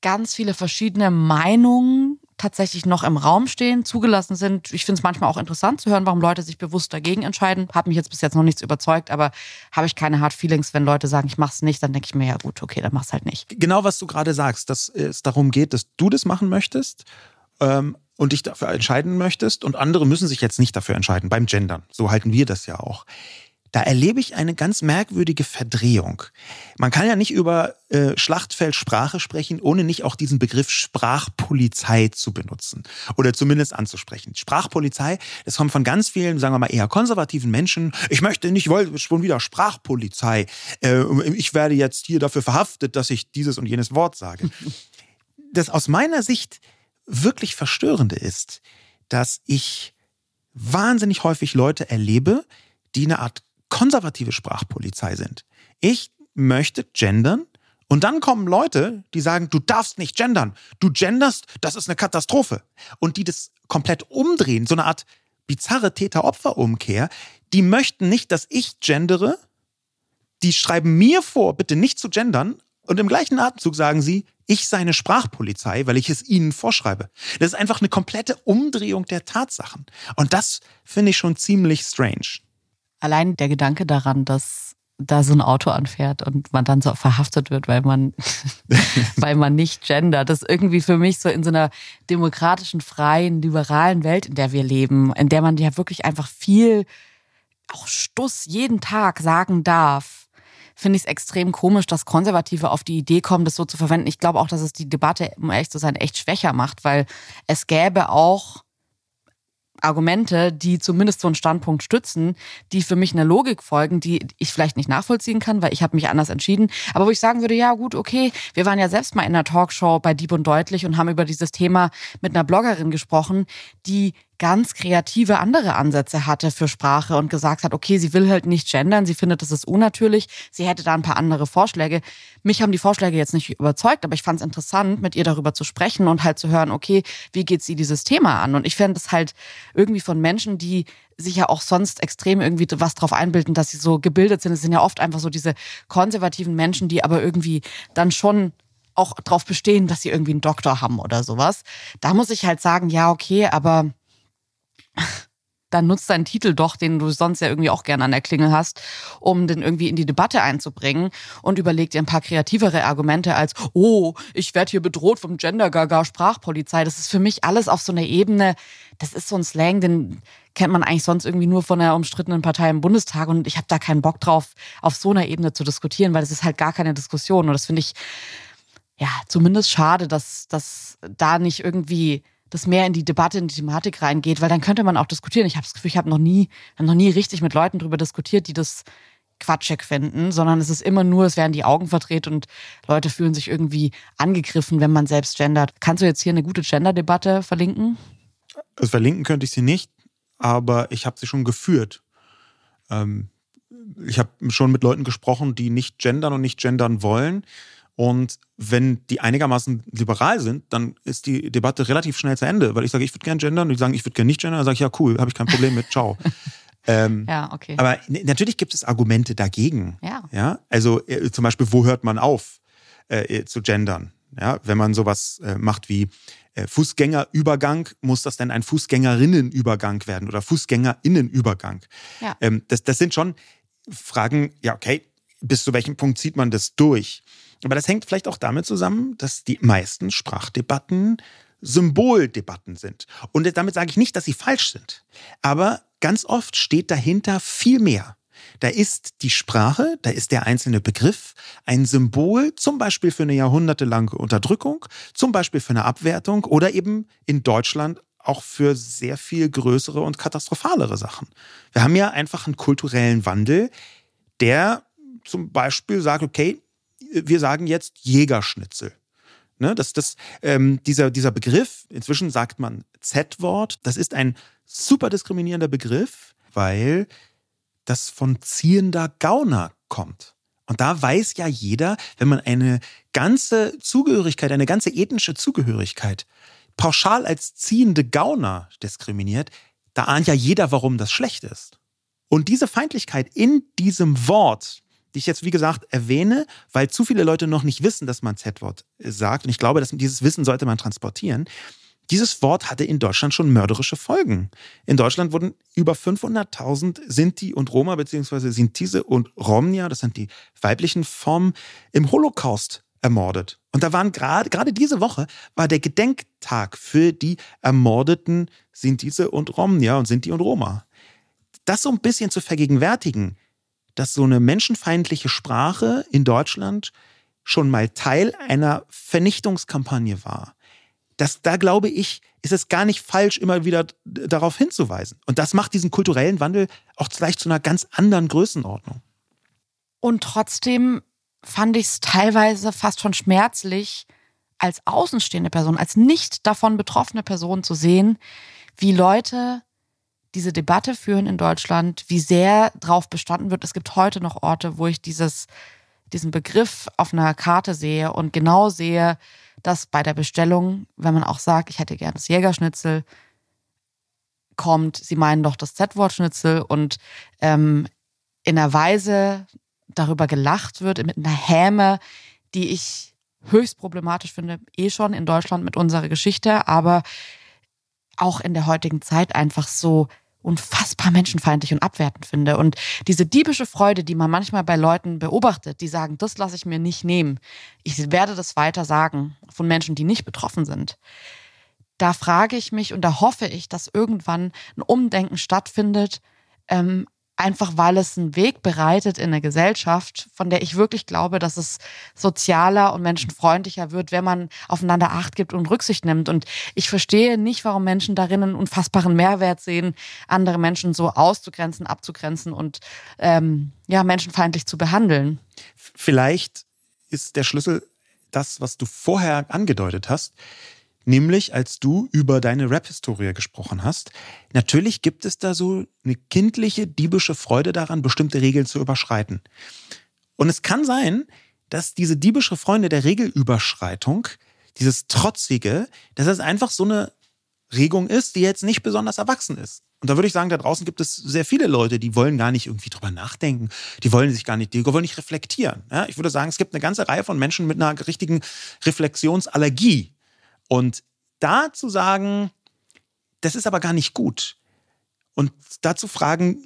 ganz viele verschiedene Meinungen tatsächlich noch im Raum stehen, zugelassen sind. Ich finde es manchmal auch interessant zu hören, warum Leute sich bewusst dagegen entscheiden. Hat mich jetzt bis jetzt noch nichts überzeugt, aber habe ich keine Hard Feelings, wenn Leute sagen, ich mache es nicht, dann denke ich mir, ja gut, okay, dann mach's halt nicht. Genau, was du gerade sagst, dass es darum geht, dass du das machen möchtest ähm, und dich dafür entscheiden möchtest und andere müssen sich jetzt nicht dafür entscheiden, beim Gendern. So halten wir das ja auch da erlebe ich eine ganz merkwürdige Verdrehung. Man kann ja nicht über äh, Schlachtfeldsprache sprechen, ohne nicht auch diesen Begriff Sprachpolizei zu benutzen oder zumindest anzusprechen. Sprachpolizei, das kommt von ganz vielen, sagen wir mal, eher konservativen Menschen. Ich möchte nicht, wollte schon wieder Sprachpolizei. Äh, ich werde jetzt hier dafür verhaftet, dass ich dieses und jenes Wort sage. Das aus meiner Sicht wirklich verstörende ist, dass ich wahnsinnig häufig Leute erlebe, die eine Art konservative Sprachpolizei sind. Ich möchte gendern und dann kommen Leute, die sagen, du darfst nicht gendern. Du genderst, das ist eine Katastrophe. Und die das komplett umdrehen, so eine Art bizarre Täter-Opfer-Umkehr. Die möchten nicht, dass ich gendere. Die schreiben mir vor, bitte nicht zu gendern. Und im gleichen Atemzug sagen sie, ich sei eine Sprachpolizei, weil ich es ihnen vorschreibe. Das ist einfach eine komplette Umdrehung der Tatsachen. Und das finde ich schon ziemlich strange allein der Gedanke daran, dass da so ein Auto anfährt und man dann so verhaftet wird, weil man, weil man nicht gendert. Das ist irgendwie für mich so in so einer demokratischen, freien, liberalen Welt, in der wir leben, in der man ja wirklich einfach viel auch Stuss jeden Tag sagen darf. Finde ich es extrem komisch, dass Konservative auf die Idee kommen, das so zu verwenden. Ich glaube auch, dass es die Debatte, um ehrlich zu sein, echt schwächer macht, weil es gäbe auch Argumente, die zumindest so einen Standpunkt stützen, die für mich eine Logik folgen, die ich vielleicht nicht nachvollziehen kann, weil ich habe mich anders entschieden. Aber wo ich sagen würde, ja gut, okay, wir waren ja selbst mal in einer Talkshow bei Dieb und Deutlich und haben über dieses Thema mit einer Bloggerin gesprochen, die ganz kreative andere Ansätze hatte für Sprache und gesagt hat, okay, sie will halt nicht gendern, sie findet, das ist unnatürlich, sie hätte da ein paar andere Vorschläge. Mich haben die Vorschläge jetzt nicht überzeugt, aber ich fand es interessant, mit ihr darüber zu sprechen und halt zu hören, okay, wie geht sie dieses Thema an? Und ich fände es halt irgendwie von Menschen, die sich ja auch sonst extrem irgendwie was drauf einbilden, dass sie so gebildet sind. Es sind ja oft einfach so diese konservativen Menschen, die aber irgendwie dann schon auch drauf bestehen, dass sie irgendwie einen Doktor haben oder sowas. Da muss ich halt sagen, ja, okay, aber dann nutzt deinen Titel doch, den du sonst ja irgendwie auch gerne an der Klingel hast, um den irgendwie in die Debatte einzubringen und überleg dir ein paar kreativere Argumente als, oh, ich werde hier bedroht vom Gender-Gaga Sprachpolizei. Das ist für mich alles auf so einer Ebene, das ist so ein Slang, den kennt man eigentlich sonst irgendwie nur von der umstrittenen Partei im Bundestag und ich habe da keinen Bock drauf, auf so einer Ebene zu diskutieren, weil das ist halt gar keine Diskussion und das finde ich ja zumindest schade, dass, dass da nicht irgendwie das mehr in die Debatte, in die Thematik reingeht, weil dann könnte man auch diskutieren. Ich habe das Gefühl, ich habe noch nie, noch nie richtig mit Leuten darüber diskutiert, die das quatschig finden, sondern es ist immer nur, es werden die Augen verdreht und Leute fühlen sich irgendwie angegriffen, wenn man selbst gendert. Kannst du jetzt hier eine gute Gender-Debatte verlinken? Also verlinken könnte ich sie nicht, aber ich habe sie schon geführt. Ähm, ich habe schon mit Leuten gesprochen, die nicht gendern und nicht gendern wollen. Und wenn die einigermaßen liberal sind, dann ist die Debatte relativ schnell zu Ende, weil ich sage, ich würde gerne gendern und die sagen, ich würde gerne nicht gendern, dann sage ich, ja cool, habe ich kein Problem mit, ciao. ähm, ja, okay. Aber natürlich gibt es Argumente dagegen. Ja. ja? Also äh, zum Beispiel, wo hört man auf äh, äh zu gendern? Ja, wenn man sowas äh, macht wie äh, Fußgängerübergang, muss das denn ein Fußgängerinnenübergang werden oder Fußgängerinnenübergang? Ja. Ähm, das, das sind schon Fragen, ja, okay, bis zu welchem Punkt zieht man das durch? Aber das hängt vielleicht auch damit zusammen, dass die meisten Sprachdebatten Symboldebatten sind. Und damit sage ich nicht, dass sie falsch sind. Aber ganz oft steht dahinter viel mehr. Da ist die Sprache, da ist der einzelne Begriff ein Symbol, zum Beispiel für eine jahrhundertelange Unterdrückung, zum Beispiel für eine Abwertung oder eben in Deutschland auch für sehr viel größere und katastrophalere Sachen. Wir haben ja einfach einen kulturellen Wandel, der zum Beispiel sagt, okay, wir sagen jetzt Jägerschnitzel. Ne, das, das, ähm, dieser, dieser Begriff, inzwischen sagt man Z-Wort, das ist ein super diskriminierender Begriff, weil das von ziehender Gauner kommt. Und da weiß ja jeder, wenn man eine ganze Zugehörigkeit, eine ganze ethnische Zugehörigkeit pauschal als ziehende Gauner diskriminiert, da ahnt ja jeder, warum das schlecht ist. Und diese Feindlichkeit in diesem Wort, die ich jetzt, wie gesagt, erwähne, weil zu viele Leute noch nicht wissen, dass man Z-Wort sagt. Und ich glaube, dass dieses Wissen sollte man transportieren. Dieses Wort hatte in Deutschland schon mörderische Folgen. In Deutschland wurden über 500.000 Sinti und Roma beziehungsweise Sintise und Romnia, das sind die weiblichen Formen, im Holocaust ermordet. Und da waren gerade gerade diese Woche war der Gedenktag für die ermordeten Sintise und Romnia und Sinti und Roma. Das so ein bisschen zu vergegenwärtigen, dass so eine menschenfeindliche Sprache in Deutschland schon mal Teil einer Vernichtungskampagne war. Das, da glaube ich, ist es gar nicht falsch, immer wieder darauf hinzuweisen. Und das macht diesen kulturellen Wandel auch gleich zu einer ganz anderen Größenordnung. Und trotzdem fand ich es teilweise fast schon schmerzlich, als außenstehende Person, als nicht davon betroffene Person zu sehen, wie Leute diese Debatte führen in Deutschland, wie sehr drauf bestanden wird. Es gibt heute noch Orte, wo ich dieses, diesen Begriff auf einer Karte sehe und genau sehe, dass bei der Bestellung, wenn man auch sagt, ich hätte gerne das Jägerschnitzel, kommt, sie meinen doch das Z-Wort-Schnitzel und ähm, in einer Weise darüber gelacht wird, mit einer Häme, die ich höchst problematisch finde, eh schon in Deutschland mit unserer Geschichte, aber auch in der heutigen Zeit einfach so unfassbar menschenfeindlich und abwertend finde. Und diese diebische Freude, die man manchmal bei Leuten beobachtet, die sagen, das lasse ich mir nicht nehmen. Ich werde das weiter sagen von Menschen, die nicht betroffen sind. Da frage ich mich und da hoffe ich, dass irgendwann ein Umdenken stattfindet, ähm, einfach weil es einen Weg bereitet in eine Gesellschaft, von der ich wirklich glaube, dass es sozialer und menschenfreundlicher wird, wenn man aufeinander Acht gibt und Rücksicht nimmt. Und ich verstehe nicht, warum Menschen darin einen unfassbaren Mehrwert sehen, andere Menschen so auszugrenzen, abzugrenzen und ähm, ja, menschenfeindlich zu behandeln. Vielleicht ist der Schlüssel das, was du vorher angedeutet hast nämlich als du über deine Rap-Historie gesprochen hast. Natürlich gibt es da so eine kindliche, diebische Freude daran, bestimmte Regeln zu überschreiten. Und es kann sein, dass diese diebische Freunde der Regelüberschreitung, dieses Trotzige, dass es einfach so eine Regung ist, die jetzt nicht besonders erwachsen ist. Und da würde ich sagen, da draußen gibt es sehr viele Leute, die wollen gar nicht irgendwie drüber nachdenken. Die wollen sich gar nicht, die wollen nicht reflektieren. Ja, ich würde sagen, es gibt eine ganze Reihe von Menschen mit einer richtigen Reflexionsallergie. Und da zu sagen, das ist aber gar nicht gut. Und dazu fragen,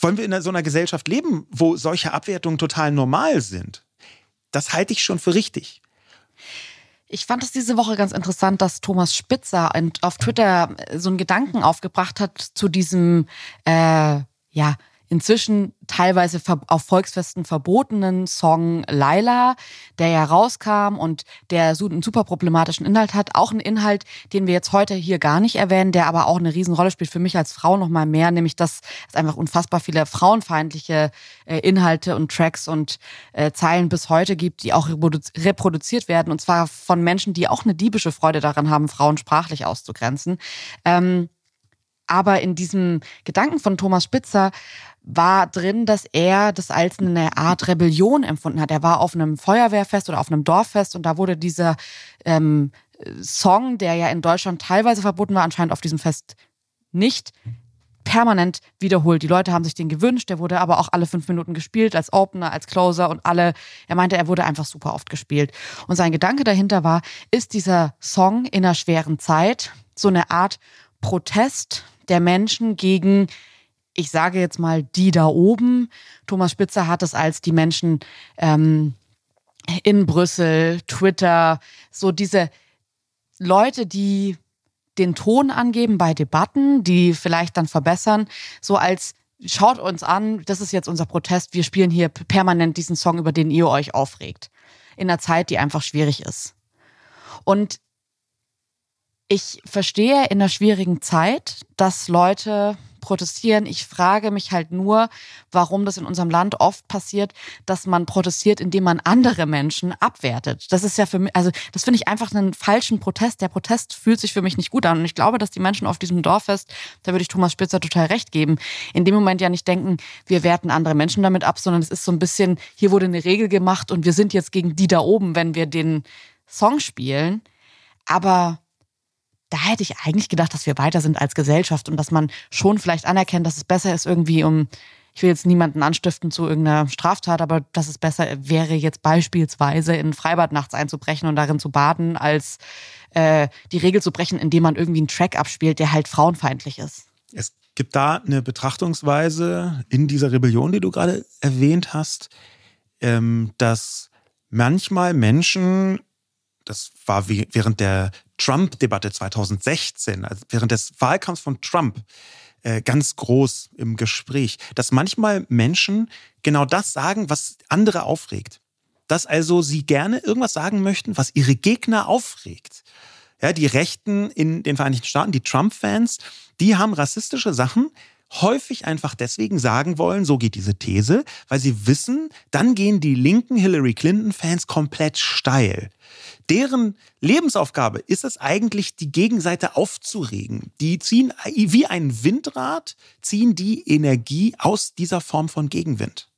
wollen wir in so einer Gesellschaft leben, wo solche Abwertungen total normal sind? Das halte ich schon für richtig. Ich fand es diese Woche ganz interessant, dass Thomas Spitzer auf Twitter so einen Gedanken aufgebracht hat zu diesem, äh, ja, inzwischen teilweise auf Volksfesten verbotenen Song Laila, der ja rauskam und der einen super problematischen Inhalt hat. Auch ein Inhalt, den wir jetzt heute hier gar nicht erwähnen, der aber auch eine Riesenrolle spielt für mich als Frau noch mal mehr, nämlich dass es einfach unfassbar viele frauenfeindliche äh, Inhalte und Tracks und äh, Zeilen bis heute gibt, die auch reproduziert werden und zwar von Menschen, die auch eine diebische Freude daran haben, Frauen sprachlich auszugrenzen. Ähm, aber in diesem Gedanken von Thomas Spitzer war drin, dass er das als eine Art Rebellion empfunden hat. Er war auf einem Feuerwehrfest oder auf einem Dorffest und da wurde dieser ähm, Song, der ja in Deutschland teilweise verboten war, anscheinend auf diesem Fest nicht permanent wiederholt. Die Leute haben sich den gewünscht, der wurde aber auch alle fünf Minuten gespielt, als Opener, als Closer und alle, er meinte, er wurde einfach super oft gespielt. Und sein Gedanke dahinter war, ist dieser Song in einer schweren Zeit so eine Art Protest der Menschen gegen ich sage jetzt mal, die da oben. Thomas Spitzer hat es als die Menschen ähm, in Brüssel, Twitter, so diese Leute, die den Ton angeben bei Debatten, die vielleicht dann verbessern, so als schaut uns an, das ist jetzt unser Protest, wir spielen hier permanent diesen Song, über den ihr euch aufregt. In einer Zeit, die einfach schwierig ist. Und ich verstehe in einer schwierigen Zeit, dass Leute protestieren. Ich frage mich halt nur, warum das in unserem Land oft passiert, dass man protestiert, indem man andere Menschen abwertet. Das ist ja für mich, also das finde ich einfach einen falschen Protest. Der Protest fühlt sich für mich nicht gut an. Und ich glaube, dass die Menschen auf diesem Dorffest, da würde ich Thomas Spitzer total recht geben, in dem Moment ja nicht denken, wir werten andere Menschen damit ab, sondern es ist so ein bisschen, hier wurde eine Regel gemacht und wir sind jetzt gegen die da oben, wenn wir den Song spielen. Aber da hätte ich eigentlich gedacht, dass wir weiter sind als Gesellschaft und dass man schon vielleicht anerkennt, dass es besser ist, irgendwie um, ich will jetzt niemanden anstiften zu irgendeiner Straftat, aber dass es besser wäre, jetzt beispielsweise in Freibad nachts einzubrechen und darin zu baden, als äh, die Regel zu brechen, indem man irgendwie einen Track abspielt, der halt frauenfeindlich ist. Es gibt da eine Betrachtungsweise in dieser Rebellion, die du gerade erwähnt hast, ähm, dass manchmal Menschen das war während der Trump-Debatte 2016, also während des Wahlkampfs von Trump, äh, ganz groß im Gespräch, dass manchmal Menschen genau das sagen, was andere aufregt. Dass also sie gerne irgendwas sagen möchten, was ihre Gegner aufregt. Ja, die Rechten in den Vereinigten Staaten, die Trump-Fans, die haben rassistische Sachen häufig einfach deswegen sagen wollen, so geht diese These, weil sie wissen, dann gehen die linken Hillary Clinton-Fans komplett steil. Deren Lebensaufgabe ist es eigentlich, die Gegenseite aufzuregen. Die ziehen wie ein Windrad, ziehen die Energie aus dieser Form von Gegenwind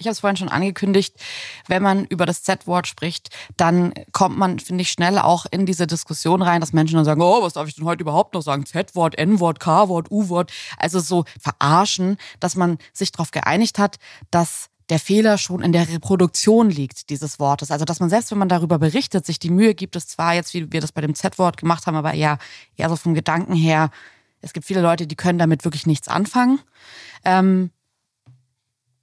ich habe es vorhin schon angekündigt, wenn man über das Z-Wort spricht, dann kommt man, finde ich, schnell auch in diese Diskussion rein, dass Menschen dann sagen, oh, was darf ich denn heute überhaupt noch sagen? Z-Wort, N-Wort, K-Wort, U-Wort. Also so verarschen, dass man sich darauf geeinigt hat, dass der Fehler schon in der Reproduktion liegt dieses Wortes. Also dass man selbst, wenn man darüber berichtet, sich die Mühe gibt, es zwar jetzt, wie wir das bei dem Z-Wort gemacht haben, aber eher, eher so vom Gedanken her, es gibt viele Leute, die können damit wirklich nichts anfangen. Ähm,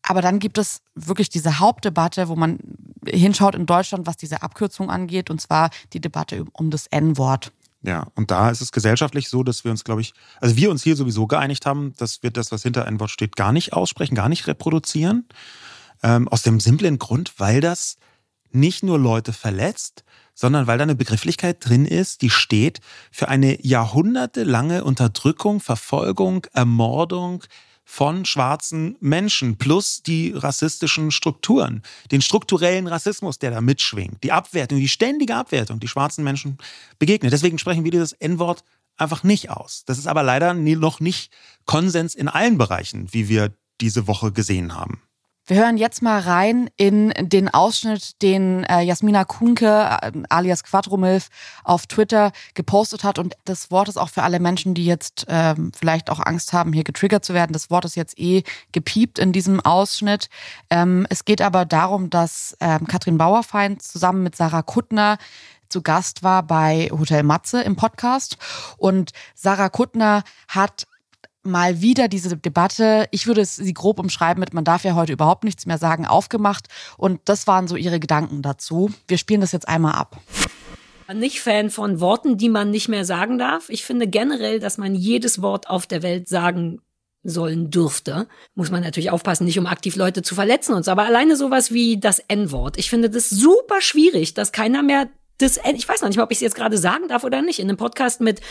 aber dann gibt es wirklich diese Hauptdebatte, wo man hinschaut in Deutschland, was diese Abkürzung angeht, und zwar die Debatte um das N-Wort. Ja, und da ist es gesellschaftlich so, dass wir uns, glaube ich, also wir uns hier sowieso geeinigt haben, dass wir das, was hinter N-Wort steht, gar nicht aussprechen, gar nicht reproduzieren. Ähm, aus dem simplen Grund, weil das nicht nur Leute verletzt, sondern weil da eine Begrifflichkeit drin ist, die steht für eine jahrhundertelange Unterdrückung, Verfolgung, Ermordung, von schwarzen Menschen plus die rassistischen Strukturen, den strukturellen Rassismus, der da mitschwingt, die Abwertung, die ständige Abwertung, die schwarzen Menschen begegnet. Deswegen sprechen wir dieses N-Wort einfach nicht aus. Das ist aber leider noch nicht Konsens in allen Bereichen, wie wir diese Woche gesehen haben. Wir hören jetzt mal rein in den Ausschnitt, den äh, Jasmina Kunke äh, alias Quadromilf auf Twitter gepostet hat. Und das Wort ist auch für alle Menschen, die jetzt ähm, vielleicht auch Angst haben, hier getriggert zu werden. Das Wort ist jetzt eh gepiept in diesem Ausschnitt. Ähm, es geht aber darum, dass ähm, Katrin Bauerfeind zusammen mit Sarah Kuttner zu Gast war bei Hotel Matze im Podcast. Und Sarah Kuttner hat mal wieder diese Debatte, ich würde sie grob umschreiben mit, man darf ja heute überhaupt nichts mehr sagen, aufgemacht. Und das waren so ihre Gedanken dazu. Wir spielen das jetzt einmal ab. Nicht Fan von Worten, die man nicht mehr sagen darf. Ich finde generell, dass man jedes Wort auf der Welt sagen sollen dürfte. Muss man natürlich aufpassen, nicht um aktiv Leute zu verletzen und so. Aber alleine sowas wie das N-Wort. Ich finde das super schwierig, dass keiner mehr das N, ich weiß noch nicht mal, ob ich es jetzt gerade sagen darf oder nicht. In einem Podcast mit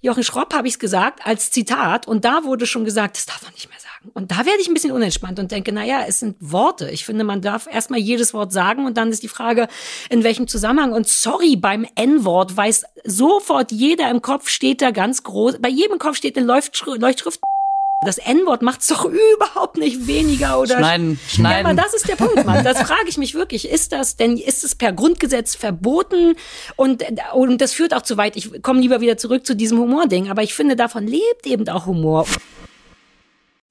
Jochen Schropp habe ich es gesagt als Zitat und da wurde schon gesagt, das darf man nicht mehr sagen. Und da werde ich ein bisschen unentspannt und denke, naja, es sind Worte. Ich finde, man darf erstmal jedes Wort sagen und dann ist die Frage, in welchem Zusammenhang. Und sorry, beim N-Wort weiß sofort jeder im Kopf steht da ganz groß, bei jedem Kopf steht eine Leuchtschrift das N-Wort macht's doch überhaupt nicht weniger oder schneiden, schneiden. Ja, aber das ist der Punkt, Mann. Das frage ich mich wirklich. Ist das denn, ist es per Grundgesetz verboten? Und, und das führt auch zu weit. Ich komme lieber wieder zurück zu diesem Humording. Aber ich finde, davon lebt eben auch Humor.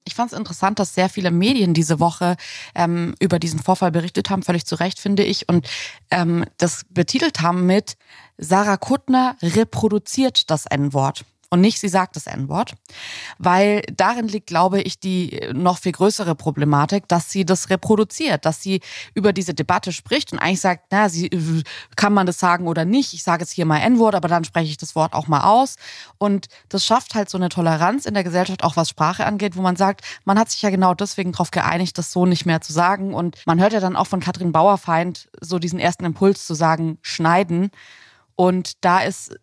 Ich fand es interessant, dass sehr viele Medien diese Woche ähm, über diesen Vorfall berichtet haben, völlig zu Recht, finde ich, und ähm, das betitelt haben mit Sarah Kuttner reproduziert das N-Wort und nicht sie sagt das N-Wort, weil darin liegt, glaube ich, die noch viel größere Problematik, dass sie das reproduziert, dass sie über diese Debatte spricht und eigentlich sagt, na, sie, kann man das sagen oder nicht? Ich sage jetzt hier mal N-Wort, aber dann spreche ich das Wort auch mal aus. Und das schafft halt so eine Toleranz in der Gesellschaft, auch was Sprache angeht, wo man sagt, man hat sich ja genau deswegen darauf geeinigt, das so nicht mehr zu sagen. Und man hört ja dann auch von Katrin Bauerfeind so diesen ersten Impuls zu sagen, schneiden. Und da ist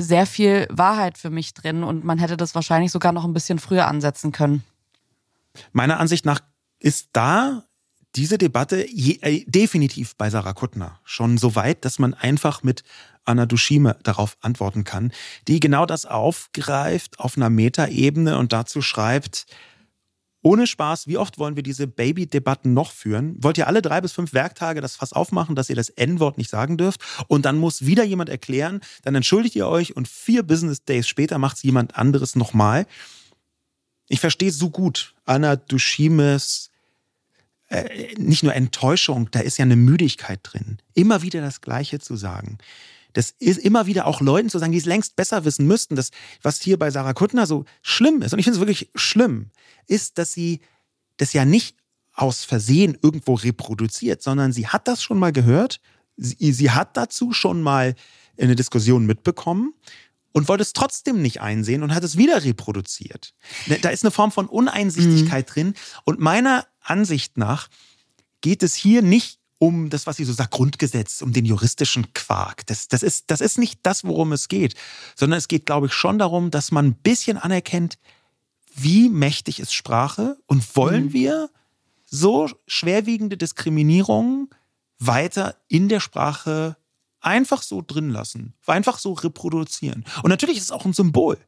sehr viel Wahrheit für mich drin und man hätte das wahrscheinlich sogar noch ein bisschen früher ansetzen können. Meiner Ansicht nach ist da diese Debatte je, äh, definitiv bei Sarah Kuttner schon so weit, dass man einfach mit Anna Dushime darauf antworten kann, die genau das aufgreift auf einer Metaebene und dazu schreibt, ohne Spaß, wie oft wollen wir diese Baby-Debatten noch führen? Wollt ihr alle drei bis fünf Werktage das Fass aufmachen, dass ihr das N-Wort nicht sagen dürft? Und dann muss wieder jemand erklären, dann entschuldigt ihr euch und vier Business Days später macht es jemand anderes nochmal. Ich verstehe so gut Anna Dushimes äh, nicht nur Enttäuschung, da ist ja eine Müdigkeit drin. Immer wieder das Gleiche zu sagen. Das ist immer wieder auch Leuten zu sagen, die es längst besser wissen müssten. Das, was hier bei Sarah Kuttner so schlimm ist, und ich finde es wirklich schlimm, ist, dass sie das ja nicht aus Versehen irgendwo reproduziert, sondern sie hat das schon mal gehört, sie, sie hat dazu schon mal eine Diskussion mitbekommen und wollte es trotzdem nicht einsehen und hat es wieder reproduziert. Da ist eine Form von Uneinsichtigkeit mhm. drin und meiner Ansicht nach geht es hier nicht um das, was sie so sagt, Grundgesetz, um den juristischen Quark. Das, das, ist, das ist nicht das, worum es geht, sondern es geht, glaube ich, schon darum, dass man ein bisschen anerkennt, wie mächtig ist Sprache und wollen mhm. wir so schwerwiegende Diskriminierungen weiter in der Sprache einfach so drin lassen, einfach so reproduzieren. Und natürlich ist es auch ein Symbol.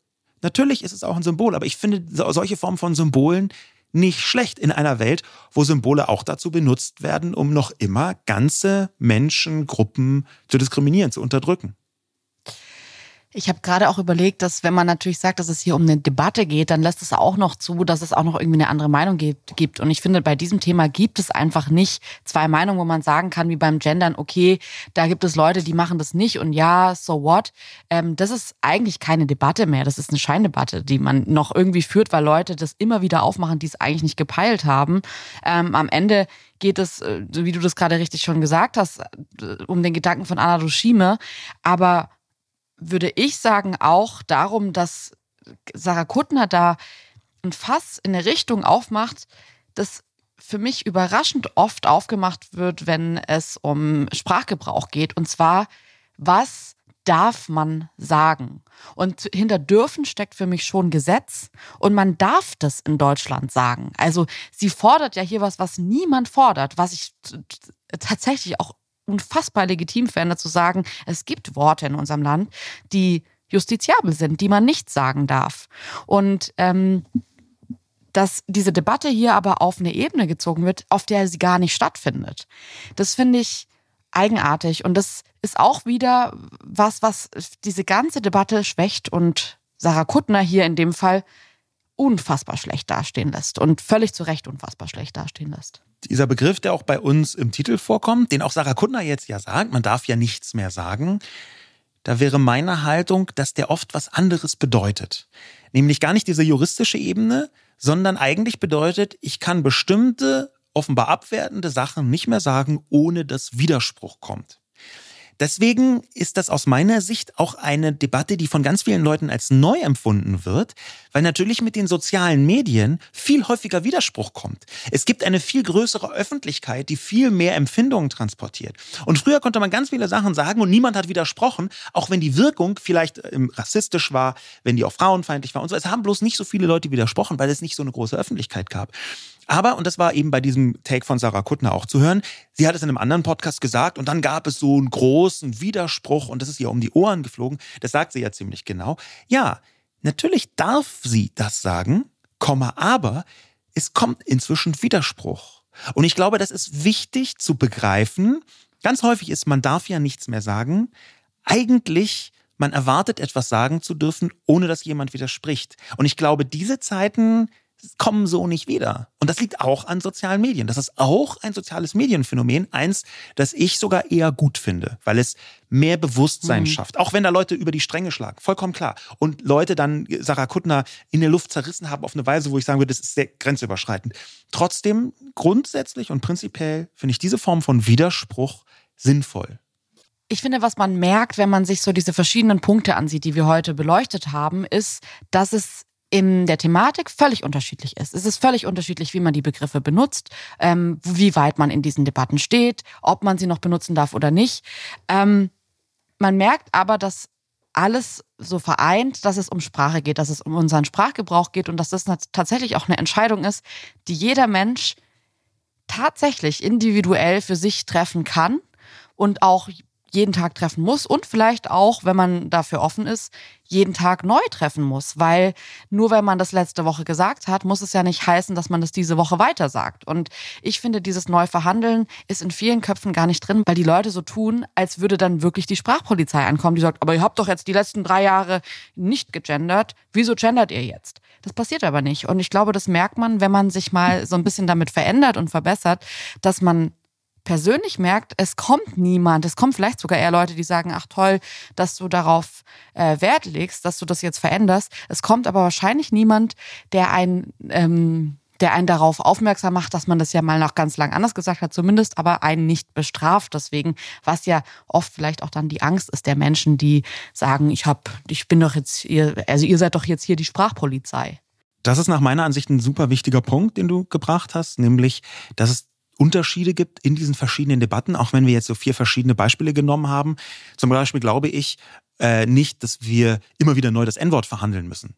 Natürlich ist es auch ein Symbol, aber ich finde solche Formen von Symbolen nicht schlecht in einer Welt, wo Symbole auch dazu benutzt werden, um noch immer ganze Menschengruppen zu diskriminieren, zu unterdrücken. Ich habe gerade auch überlegt, dass wenn man natürlich sagt, dass es hier um eine Debatte geht, dann lässt es auch noch zu, dass es auch noch irgendwie eine andere Meinung gibt. Und ich finde, bei diesem Thema gibt es einfach nicht zwei Meinungen, wo man sagen kann, wie beim Gendern, okay, da gibt es Leute, die machen das nicht und ja, so what. Ähm, das ist eigentlich keine Debatte mehr. Das ist eine Scheindebatte, die man noch irgendwie führt, weil Leute das immer wieder aufmachen, die es eigentlich nicht gepeilt haben. Ähm, am Ende geht es, äh, wie du das gerade richtig schon gesagt hast, äh, um den Gedanken von Anna Dushime. Aber würde ich sagen, auch darum, dass Sarah Kuttner da ein Fass in eine Richtung aufmacht, das für mich überraschend oft aufgemacht wird, wenn es um Sprachgebrauch geht. Und zwar, was darf man sagen? Und hinter dürfen steckt für mich schon Gesetz und man darf das in Deutschland sagen. Also sie fordert ja hier was, was niemand fordert, was ich tatsächlich auch unfassbar legitim fände, zu sagen, es gibt Worte in unserem Land, die justiziabel sind, die man nicht sagen darf. Und ähm, dass diese Debatte hier aber auf eine Ebene gezogen wird, auf der sie gar nicht stattfindet. Das finde ich eigenartig und das ist auch wieder was, was diese ganze Debatte schwächt und Sarah Kuttner hier in dem Fall unfassbar schlecht dastehen lässt und völlig zu Recht unfassbar schlecht dastehen lässt. Dieser Begriff, der auch bei uns im Titel vorkommt, den auch Sarah Kuttner jetzt ja sagt, man darf ja nichts mehr sagen, da wäre meine Haltung, dass der oft was anderes bedeutet. Nämlich gar nicht diese juristische Ebene, sondern eigentlich bedeutet, ich kann bestimmte offenbar abwertende Sachen nicht mehr sagen, ohne dass Widerspruch kommt. Deswegen ist das aus meiner Sicht auch eine Debatte, die von ganz vielen Leuten als neu empfunden wird, weil natürlich mit den sozialen Medien viel häufiger Widerspruch kommt. Es gibt eine viel größere Öffentlichkeit, die viel mehr Empfindungen transportiert. Und früher konnte man ganz viele Sachen sagen und niemand hat widersprochen, auch wenn die Wirkung vielleicht ähm, rassistisch war, wenn die auch frauenfeindlich war und so. Es haben bloß nicht so viele Leute widersprochen, weil es nicht so eine große Öffentlichkeit gab. Aber, und das war eben bei diesem Take von Sarah Kuttner auch zu hören, sie hat es in einem anderen Podcast gesagt und dann gab es so einen großen Widerspruch und das ist ihr um die Ohren geflogen. Das sagt sie ja ziemlich genau. Ja, natürlich darf sie das sagen, Komma, aber es kommt inzwischen Widerspruch. Und ich glaube, das ist wichtig zu begreifen. Ganz häufig ist, man darf ja nichts mehr sagen. Eigentlich man erwartet etwas sagen zu dürfen, ohne dass jemand widerspricht. Und ich glaube, diese Zeiten kommen so nicht wieder. Und das liegt auch an sozialen Medien. Das ist auch ein soziales Medienphänomen, eins, das ich sogar eher gut finde, weil es mehr Bewusstsein mhm. schafft. Auch wenn da Leute über die Stränge schlagen, vollkommen klar. Und Leute dann Sarah Kuttner in der Luft zerrissen haben auf eine Weise, wo ich sagen würde, das ist sehr grenzüberschreitend. Trotzdem, grundsätzlich und prinzipiell finde ich diese Form von Widerspruch sinnvoll. Ich finde, was man merkt, wenn man sich so diese verschiedenen Punkte ansieht, die wir heute beleuchtet haben, ist, dass es in der Thematik völlig unterschiedlich ist. Es ist völlig unterschiedlich, wie man die Begriffe benutzt, ähm, wie weit man in diesen Debatten steht, ob man sie noch benutzen darf oder nicht. Ähm, man merkt aber, dass alles so vereint, dass es um Sprache geht, dass es um unseren Sprachgebrauch geht und dass das tatsächlich auch eine Entscheidung ist, die jeder Mensch tatsächlich individuell für sich treffen kann und auch jeden Tag treffen muss und vielleicht auch, wenn man dafür offen ist, jeden Tag neu treffen muss. Weil nur wenn man das letzte Woche gesagt hat, muss es ja nicht heißen, dass man das diese Woche weiter sagt. Und ich finde, dieses Neuverhandeln ist in vielen Köpfen gar nicht drin, weil die Leute so tun, als würde dann wirklich die Sprachpolizei ankommen, die sagt, aber ihr habt doch jetzt die letzten drei Jahre nicht gegendert. Wieso gendert ihr jetzt? Das passiert aber nicht. Und ich glaube, das merkt man, wenn man sich mal so ein bisschen damit verändert und verbessert, dass man persönlich merkt, es kommt niemand. Es kommen vielleicht sogar eher Leute, die sagen, ach toll, dass du darauf äh, Wert legst, dass du das jetzt veränderst. Es kommt aber wahrscheinlich niemand, der ein ähm, der einen darauf aufmerksam macht, dass man das ja mal noch ganz lang anders gesagt hat, zumindest, aber einen nicht bestraft. Deswegen, was ja oft vielleicht auch dann die Angst ist der Menschen, die sagen, ich hab, ich bin doch jetzt, ihr, also ihr seid doch jetzt hier die Sprachpolizei. Das ist nach meiner Ansicht ein super wichtiger Punkt, den du gebracht hast, nämlich, dass es Unterschiede gibt in diesen verschiedenen Debatten, auch wenn wir jetzt so vier verschiedene Beispiele genommen haben. Zum Beispiel glaube ich äh, nicht, dass wir immer wieder neu das N-Wort verhandeln müssen.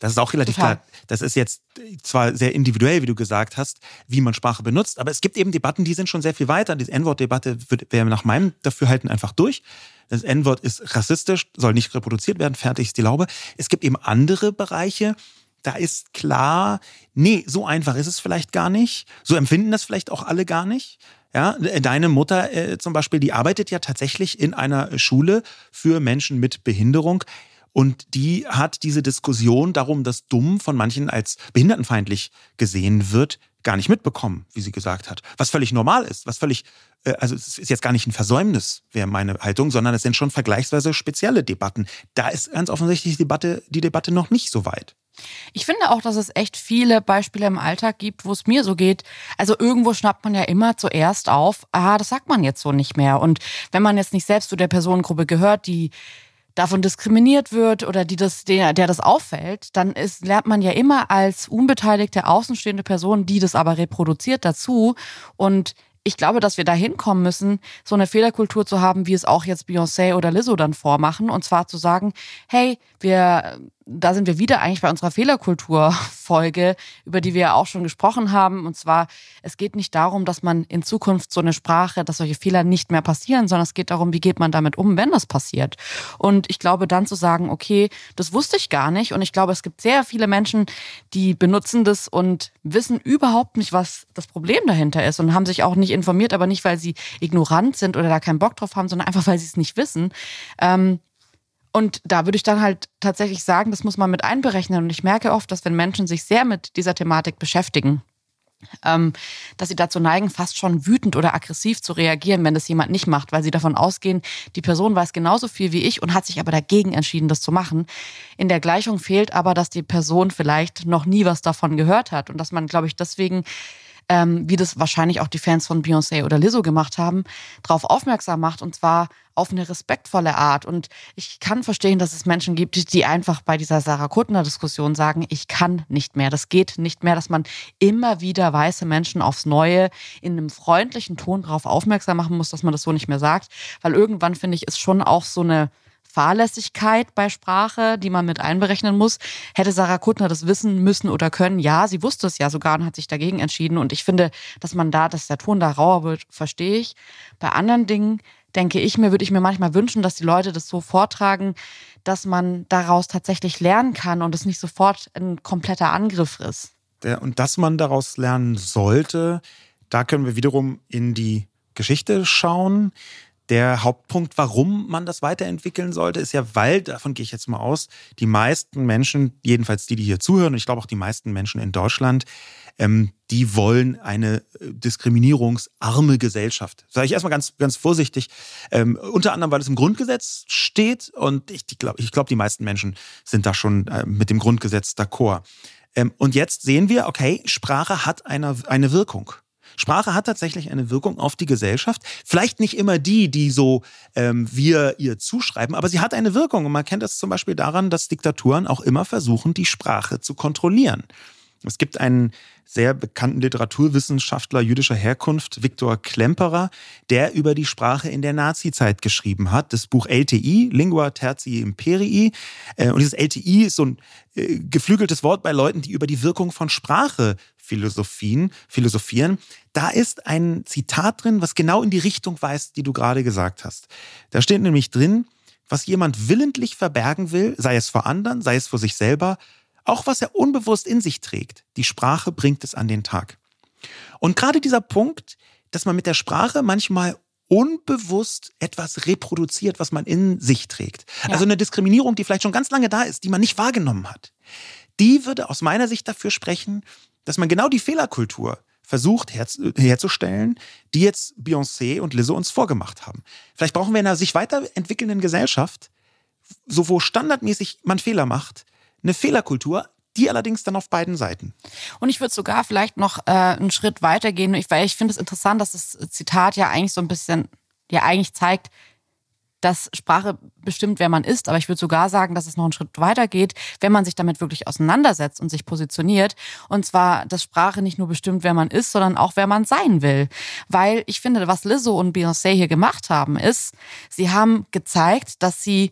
Das ist auch relativ Total. klar. Das ist jetzt zwar sehr individuell, wie du gesagt hast, wie man Sprache benutzt, aber es gibt eben Debatten, die sind schon sehr viel weiter. Diese N-Wort-Debatte wäre nach meinem Dafürhalten einfach durch. Das N-Wort ist rassistisch, soll nicht reproduziert werden, fertig ist die Laube. Es gibt eben andere Bereiche, da ist klar, nee, so einfach ist es vielleicht gar nicht. So empfinden das vielleicht auch alle gar nicht. Ja, deine Mutter äh, zum Beispiel, die arbeitet ja tatsächlich in einer Schule für Menschen mit Behinderung. Und die hat diese Diskussion darum, dass dumm von manchen als behindertenfeindlich gesehen wird, gar nicht mitbekommen, wie sie gesagt hat. Was völlig normal ist, was völlig, äh, also es ist jetzt gar nicht ein Versäumnis, wäre meine Haltung, sondern es sind schon vergleichsweise spezielle Debatten. Da ist ganz offensichtlich die Debatte, die Debatte noch nicht so weit. Ich finde auch, dass es echt viele Beispiele im Alltag gibt, wo es mir so geht. Also irgendwo schnappt man ja immer zuerst auf, ah, das sagt man jetzt so nicht mehr. Und wenn man jetzt nicht selbst zu der Personengruppe gehört, die davon diskriminiert wird oder die das, der, der das auffällt, dann ist, lernt man ja immer als unbeteiligte, außenstehende Person, die das aber reproduziert dazu. Und ich glaube, dass wir da hinkommen müssen, so eine Fehlerkultur zu haben, wie es auch jetzt Beyoncé oder Lizzo dann vormachen. Und zwar zu sagen, hey, wir da sind wir wieder eigentlich bei unserer Fehlerkultur-Folge, über die wir ja auch schon gesprochen haben. Und zwar, es geht nicht darum, dass man in Zukunft so eine Sprache, dass solche Fehler nicht mehr passieren, sondern es geht darum, wie geht man damit um, wenn das passiert. Und ich glaube, dann zu sagen, okay, das wusste ich gar nicht. Und ich glaube, es gibt sehr viele Menschen, die benutzen das und wissen überhaupt nicht, was das Problem dahinter ist und haben sich auch nicht informiert, aber nicht, weil sie ignorant sind oder da keinen Bock drauf haben, sondern einfach, weil sie es nicht wissen. Ähm, und da würde ich dann halt tatsächlich sagen, das muss man mit einberechnen. Und ich merke oft, dass wenn Menschen sich sehr mit dieser Thematik beschäftigen, ähm, dass sie dazu neigen, fast schon wütend oder aggressiv zu reagieren, wenn das jemand nicht macht, weil sie davon ausgehen, die Person weiß genauso viel wie ich und hat sich aber dagegen entschieden, das zu machen. In der Gleichung fehlt aber, dass die Person vielleicht noch nie was davon gehört hat und dass man, glaube ich, deswegen ähm, wie das wahrscheinlich auch die Fans von Beyoncé oder Lizzo gemacht haben, darauf aufmerksam macht und zwar auf eine respektvolle Art. Und ich kann verstehen, dass es Menschen gibt, die einfach bei dieser Sarah Kuttner-Diskussion sagen, ich kann nicht mehr, das geht nicht mehr, dass man immer wieder weiße Menschen aufs Neue in einem freundlichen Ton darauf aufmerksam machen muss, dass man das so nicht mehr sagt. Weil irgendwann, finde ich, ist schon auch so eine Fahrlässigkeit bei Sprache, die man mit einberechnen muss. Hätte Sarah Kuttner das wissen müssen oder können? Ja, sie wusste es ja sogar und hat sich dagegen entschieden. Und ich finde, dass man da, dass der Ton da rauer wird, verstehe ich. Bei anderen Dingen denke ich mir, würde ich mir manchmal wünschen, dass die Leute das so vortragen, dass man daraus tatsächlich lernen kann und es nicht sofort ein kompletter Angriff ist. Und dass man daraus lernen sollte, da können wir wiederum in die Geschichte schauen. Der Hauptpunkt, warum man das weiterentwickeln sollte, ist ja, weil, davon gehe ich jetzt mal aus, die meisten Menschen, jedenfalls die, die hier zuhören, und ich glaube auch die meisten Menschen in Deutschland, ähm, die wollen eine äh, diskriminierungsarme Gesellschaft. Sage ich erstmal ganz, ganz vorsichtig. Ähm, unter anderem, weil es im Grundgesetz steht und ich glaube, ich glaub, die meisten Menschen sind da schon äh, mit dem Grundgesetz d'accord. Ähm, und jetzt sehen wir, okay, Sprache hat eine, eine Wirkung. Sprache hat tatsächlich eine Wirkung auf die Gesellschaft. Vielleicht nicht immer die, die so ähm, wir ihr zuschreiben, aber sie hat eine Wirkung. Und man kennt das zum Beispiel daran, dass Diktaturen auch immer versuchen, die Sprache zu kontrollieren. Es gibt einen sehr bekannten Literaturwissenschaftler jüdischer Herkunft, Viktor Klemperer, der über die Sprache in der Nazizeit geschrieben hat. Das Buch LTI, Lingua Tertii Imperii. Äh, und dieses LTI ist so ein äh, geflügeltes Wort bei Leuten, die über die Wirkung von Sprache Philosophien, philosophieren. Da ist ein Zitat drin, was genau in die Richtung weist, die du gerade gesagt hast. Da steht nämlich drin, was jemand willentlich verbergen will, sei es vor anderen, sei es vor sich selber, auch was er unbewusst in sich trägt. Die Sprache bringt es an den Tag. Und gerade dieser Punkt, dass man mit der Sprache manchmal unbewusst etwas reproduziert, was man in sich trägt. Ja. Also eine Diskriminierung, die vielleicht schon ganz lange da ist, die man nicht wahrgenommen hat. Die würde aus meiner Sicht dafür sprechen, dass man genau die Fehlerkultur versucht her herzustellen, die jetzt Beyoncé und Lizzo uns vorgemacht haben. Vielleicht brauchen wir in einer sich weiterentwickelnden Gesellschaft, so wo standardmäßig man Fehler macht, eine Fehlerkultur, die allerdings dann auf beiden Seiten. Und ich würde sogar vielleicht noch äh, einen Schritt weitergehen, weil ich finde es interessant, dass das Zitat ja eigentlich so ein bisschen, ja eigentlich zeigt, dass Sprache bestimmt, wer man ist. Aber ich würde sogar sagen, dass es noch einen Schritt weiter geht, wenn man sich damit wirklich auseinandersetzt und sich positioniert. Und zwar, dass Sprache nicht nur bestimmt, wer man ist, sondern auch, wer man sein will. Weil ich finde, was Lizzo und Beyoncé hier gemacht haben, ist, sie haben gezeigt, dass sie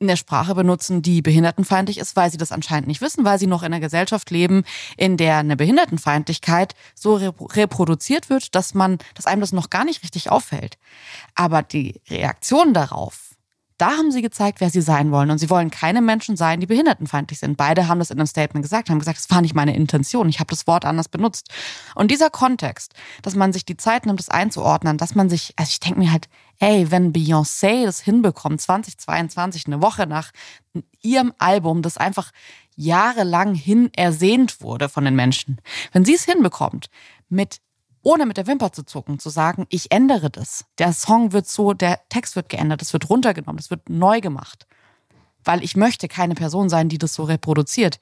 eine Sprache benutzen, die behindertenfeindlich ist, weil sie das anscheinend nicht wissen, weil sie noch in einer Gesellschaft leben, in der eine Behindertenfeindlichkeit so reproduziert wird, dass man, dass einem das noch gar nicht richtig auffällt. Aber die Reaktion darauf, da haben sie gezeigt, wer sie sein wollen. Und sie wollen keine Menschen sein, die behindertenfeindlich sind. Beide haben das in einem Statement gesagt, haben gesagt, das war nicht meine Intention. Ich habe das Wort anders benutzt. Und dieser Kontext, dass man sich die Zeit nimmt, das einzuordnen, dass man sich, also ich denke mir halt, ey, wenn Beyoncé das hinbekommt, 2022, eine Woche nach ihrem Album, das einfach jahrelang hin ersehnt wurde von den Menschen, wenn sie es hinbekommt, mit ohne mit der Wimper zu zucken, zu sagen, ich ändere das. Der Song wird so, der Text wird geändert, es wird runtergenommen, es wird neu gemacht. Weil ich möchte keine Person sein, die das so reproduziert.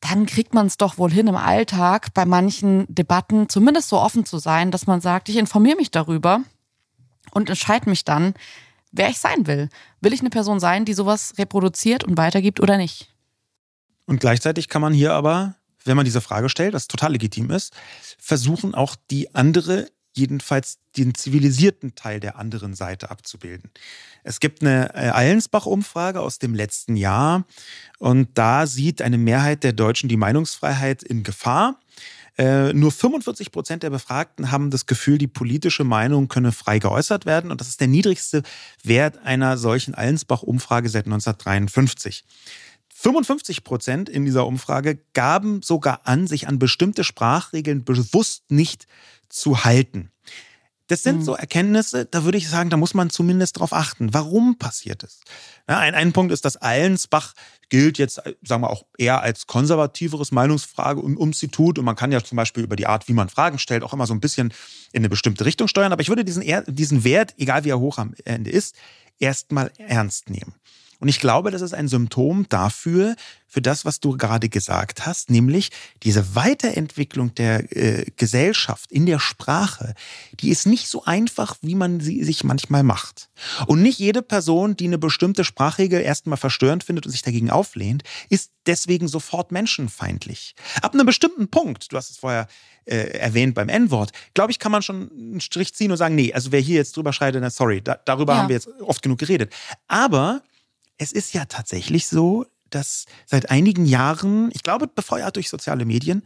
Dann kriegt man es doch wohl hin im Alltag, bei manchen Debatten zumindest so offen zu sein, dass man sagt, ich informiere mich darüber und entscheide mich dann, wer ich sein will. Will ich eine Person sein, die sowas reproduziert und weitergibt oder nicht? Und gleichzeitig kann man hier aber wenn man diese Frage stellt, was total legitim ist, versuchen auch die andere jedenfalls den zivilisierten Teil der anderen Seite abzubilden. Es gibt eine äh, Allensbach-Umfrage aus dem letzten Jahr und da sieht eine Mehrheit der Deutschen die Meinungsfreiheit in Gefahr. Äh, nur 45 Prozent der Befragten haben das Gefühl, die politische Meinung könne frei geäußert werden. Und das ist der niedrigste Wert einer solchen Allensbach-Umfrage seit 1953. 55 Prozent in dieser Umfrage gaben sogar an, sich an bestimmte Sprachregeln bewusst nicht zu halten. Das sind mhm. so Erkenntnisse, da würde ich sagen, da muss man zumindest drauf achten. Warum passiert es? Ja, ein, ein Punkt ist, dass Allensbach gilt jetzt, sagen wir auch eher als konservativeres Meinungsfrage und Institut. Und man kann ja zum Beispiel über die Art, wie man Fragen stellt, auch immer so ein bisschen in eine bestimmte Richtung steuern. Aber ich würde diesen, diesen Wert, egal wie er hoch am Ende ist, erstmal ernst nehmen. Und ich glaube, das ist ein Symptom dafür, für das, was du gerade gesagt hast, nämlich diese Weiterentwicklung der äh, Gesellschaft in der Sprache, die ist nicht so einfach, wie man sie sich manchmal macht. Und nicht jede Person, die eine bestimmte Sprachregel erstmal verstörend findet und sich dagegen auflehnt, ist deswegen sofort menschenfeindlich. Ab einem bestimmten Punkt, du hast es vorher äh, erwähnt beim N-Wort, glaube ich, kann man schon einen Strich ziehen und sagen, nee, also wer hier jetzt drüber schreitet, na sorry, da, darüber ja. haben wir jetzt oft genug geredet. Aber es ist ja tatsächlich so, dass seit einigen Jahren, ich glaube befeuert durch soziale Medien,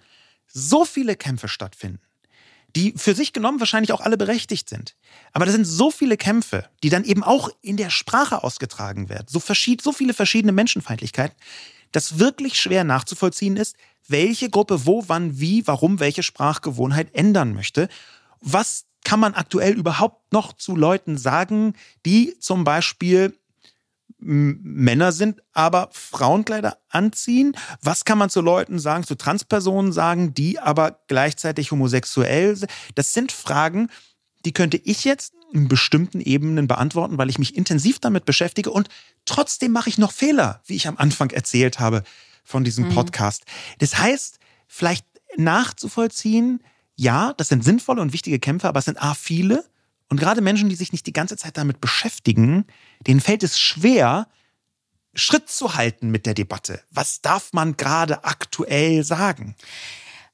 so viele Kämpfe stattfinden, die für sich genommen wahrscheinlich auch alle berechtigt sind. Aber da sind so viele Kämpfe, die dann eben auch in der Sprache ausgetragen werden, so, verschied so viele verschiedene Menschenfeindlichkeiten, dass wirklich schwer nachzuvollziehen ist, welche Gruppe wo, wann, wie, warum welche Sprachgewohnheit ändern möchte. Was kann man aktuell überhaupt noch zu Leuten sagen, die zum Beispiel Männer sind, aber Frauenkleider anziehen? Was kann man zu Leuten sagen, zu Transpersonen sagen, die aber gleichzeitig homosexuell sind? Das sind Fragen, die könnte ich jetzt in bestimmten Ebenen beantworten, weil ich mich intensiv damit beschäftige und trotzdem mache ich noch Fehler, wie ich am Anfang erzählt habe von diesem mhm. Podcast. Das heißt, vielleicht nachzuvollziehen, ja, das sind sinnvolle und wichtige Kämpfe, aber es sind A viele und gerade Menschen, die sich nicht die ganze Zeit damit beschäftigen, denen fällt es schwer, Schritt zu halten mit der Debatte. Was darf man gerade aktuell sagen?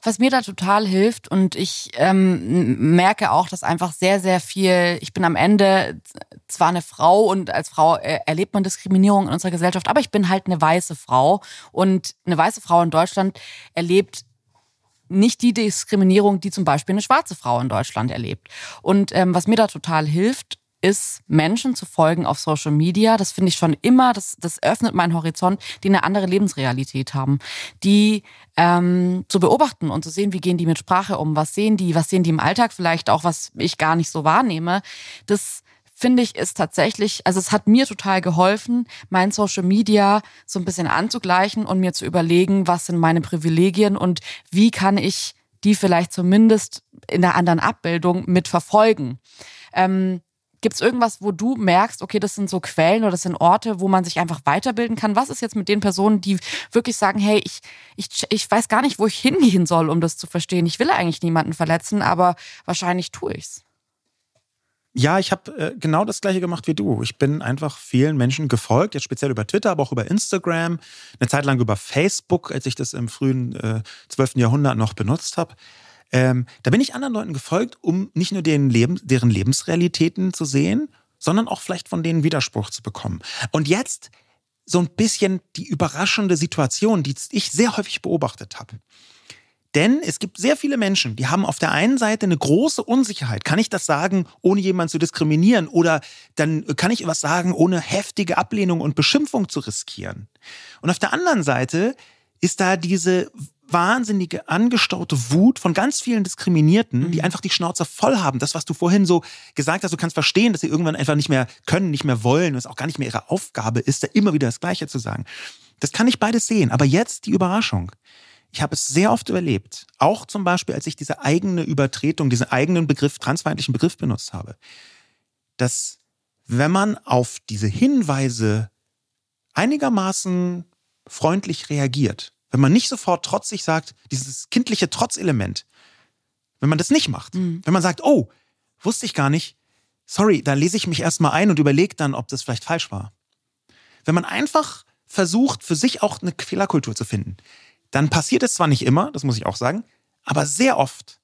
Was mir da total hilft und ich ähm, merke auch, dass einfach sehr, sehr viel, ich bin am Ende zwar eine Frau und als Frau äh, erlebt man Diskriminierung in unserer Gesellschaft, aber ich bin halt eine weiße Frau und eine weiße Frau in Deutschland erlebt nicht die Diskriminierung, die zum Beispiel eine schwarze Frau in Deutschland erlebt. Und ähm, was mir da total hilft, ist, Menschen zu folgen auf Social Media. Das finde ich schon immer, das, das öffnet meinen Horizont, die eine andere Lebensrealität haben. Die ähm, zu beobachten und zu sehen, wie gehen die mit Sprache um, was sehen die, was sehen die im Alltag vielleicht auch, was ich gar nicht so wahrnehme. Das finde ich, ist tatsächlich, also es hat mir total geholfen, mein Social Media so ein bisschen anzugleichen und mir zu überlegen, was sind meine Privilegien und wie kann ich die vielleicht zumindest in der anderen Abbildung mitverfolgen. Ähm, Gibt es irgendwas, wo du merkst, okay, das sind so Quellen oder das sind Orte, wo man sich einfach weiterbilden kann? Was ist jetzt mit den Personen, die wirklich sagen, hey, ich, ich, ich weiß gar nicht, wo ich hingehen soll, um das zu verstehen. Ich will eigentlich niemanden verletzen, aber wahrscheinlich tue ich's. Ja, ich habe äh, genau das gleiche gemacht wie du. Ich bin einfach vielen Menschen gefolgt, jetzt speziell über Twitter, aber auch über Instagram, eine Zeit lang über Facebook, als ich das im frühen äh, 12. Jahrhundert noch benutzt habe. Ähm, da bin ich anderen Leuten gefolgt, um nicht nur deren, Leben, deren Lebensrealitäten zu sehen, sondern auch vielleicht von denen Widerspruch zu bekommen. Und jetzt so ein bisschen die überraschende Situation, die ich sehr häufig beobachtet habe. Denn es gibt sehr viele Menschen, die haben auf der einen Seite eine große Unsicherheit. Kann ich das sagen, ohne jemanden zu diskriminieren? Oder dann kann ich was sagen, ohne heftige Ablehnung und Beschimpfung zu riskieren? Und auf der anderen Seite ist da diese wahnsinnige angestaute Wut von ganz vielen Diskriminierten, die mhm. einfach die Schnauze voll haben. Das, was du vorhin so gesagt hast, du kannst verstehen, dass sie irgendwann einfach nicht mehr können, nicht mehr wollen und es auch gar nicht mehr ihre Aufgabe ist, da immer wieder das Gleiche zu sagen. Das kann ich beides sehen. Aber jetzt die Überraschung. Ich habe es sehr oft überlebt. Auch zum Beispiel, als ich diese eigene Übertretung, diesen eigenen Begriff, transfeindlichen Begriff benutzt habe. Dass wenn man auf diese Hinweise einigermaßen freundlich reagiert, wenn man nicht sofort trotzig sagt, dieses kindliche Trotzelement, wenn man das nicht macht, mhm. wenn man sagt, oh, wusste ich gar nicht, sorry, da lese ich mich erstmal ein und überlege dann, ob das vielleicht falsch war. Wenn man einfach versucht, für sich auch eine Fehlerkultur zu finden, dann passiert es zwar nicht immer, das muss ich auch sagen, aber sehr oft,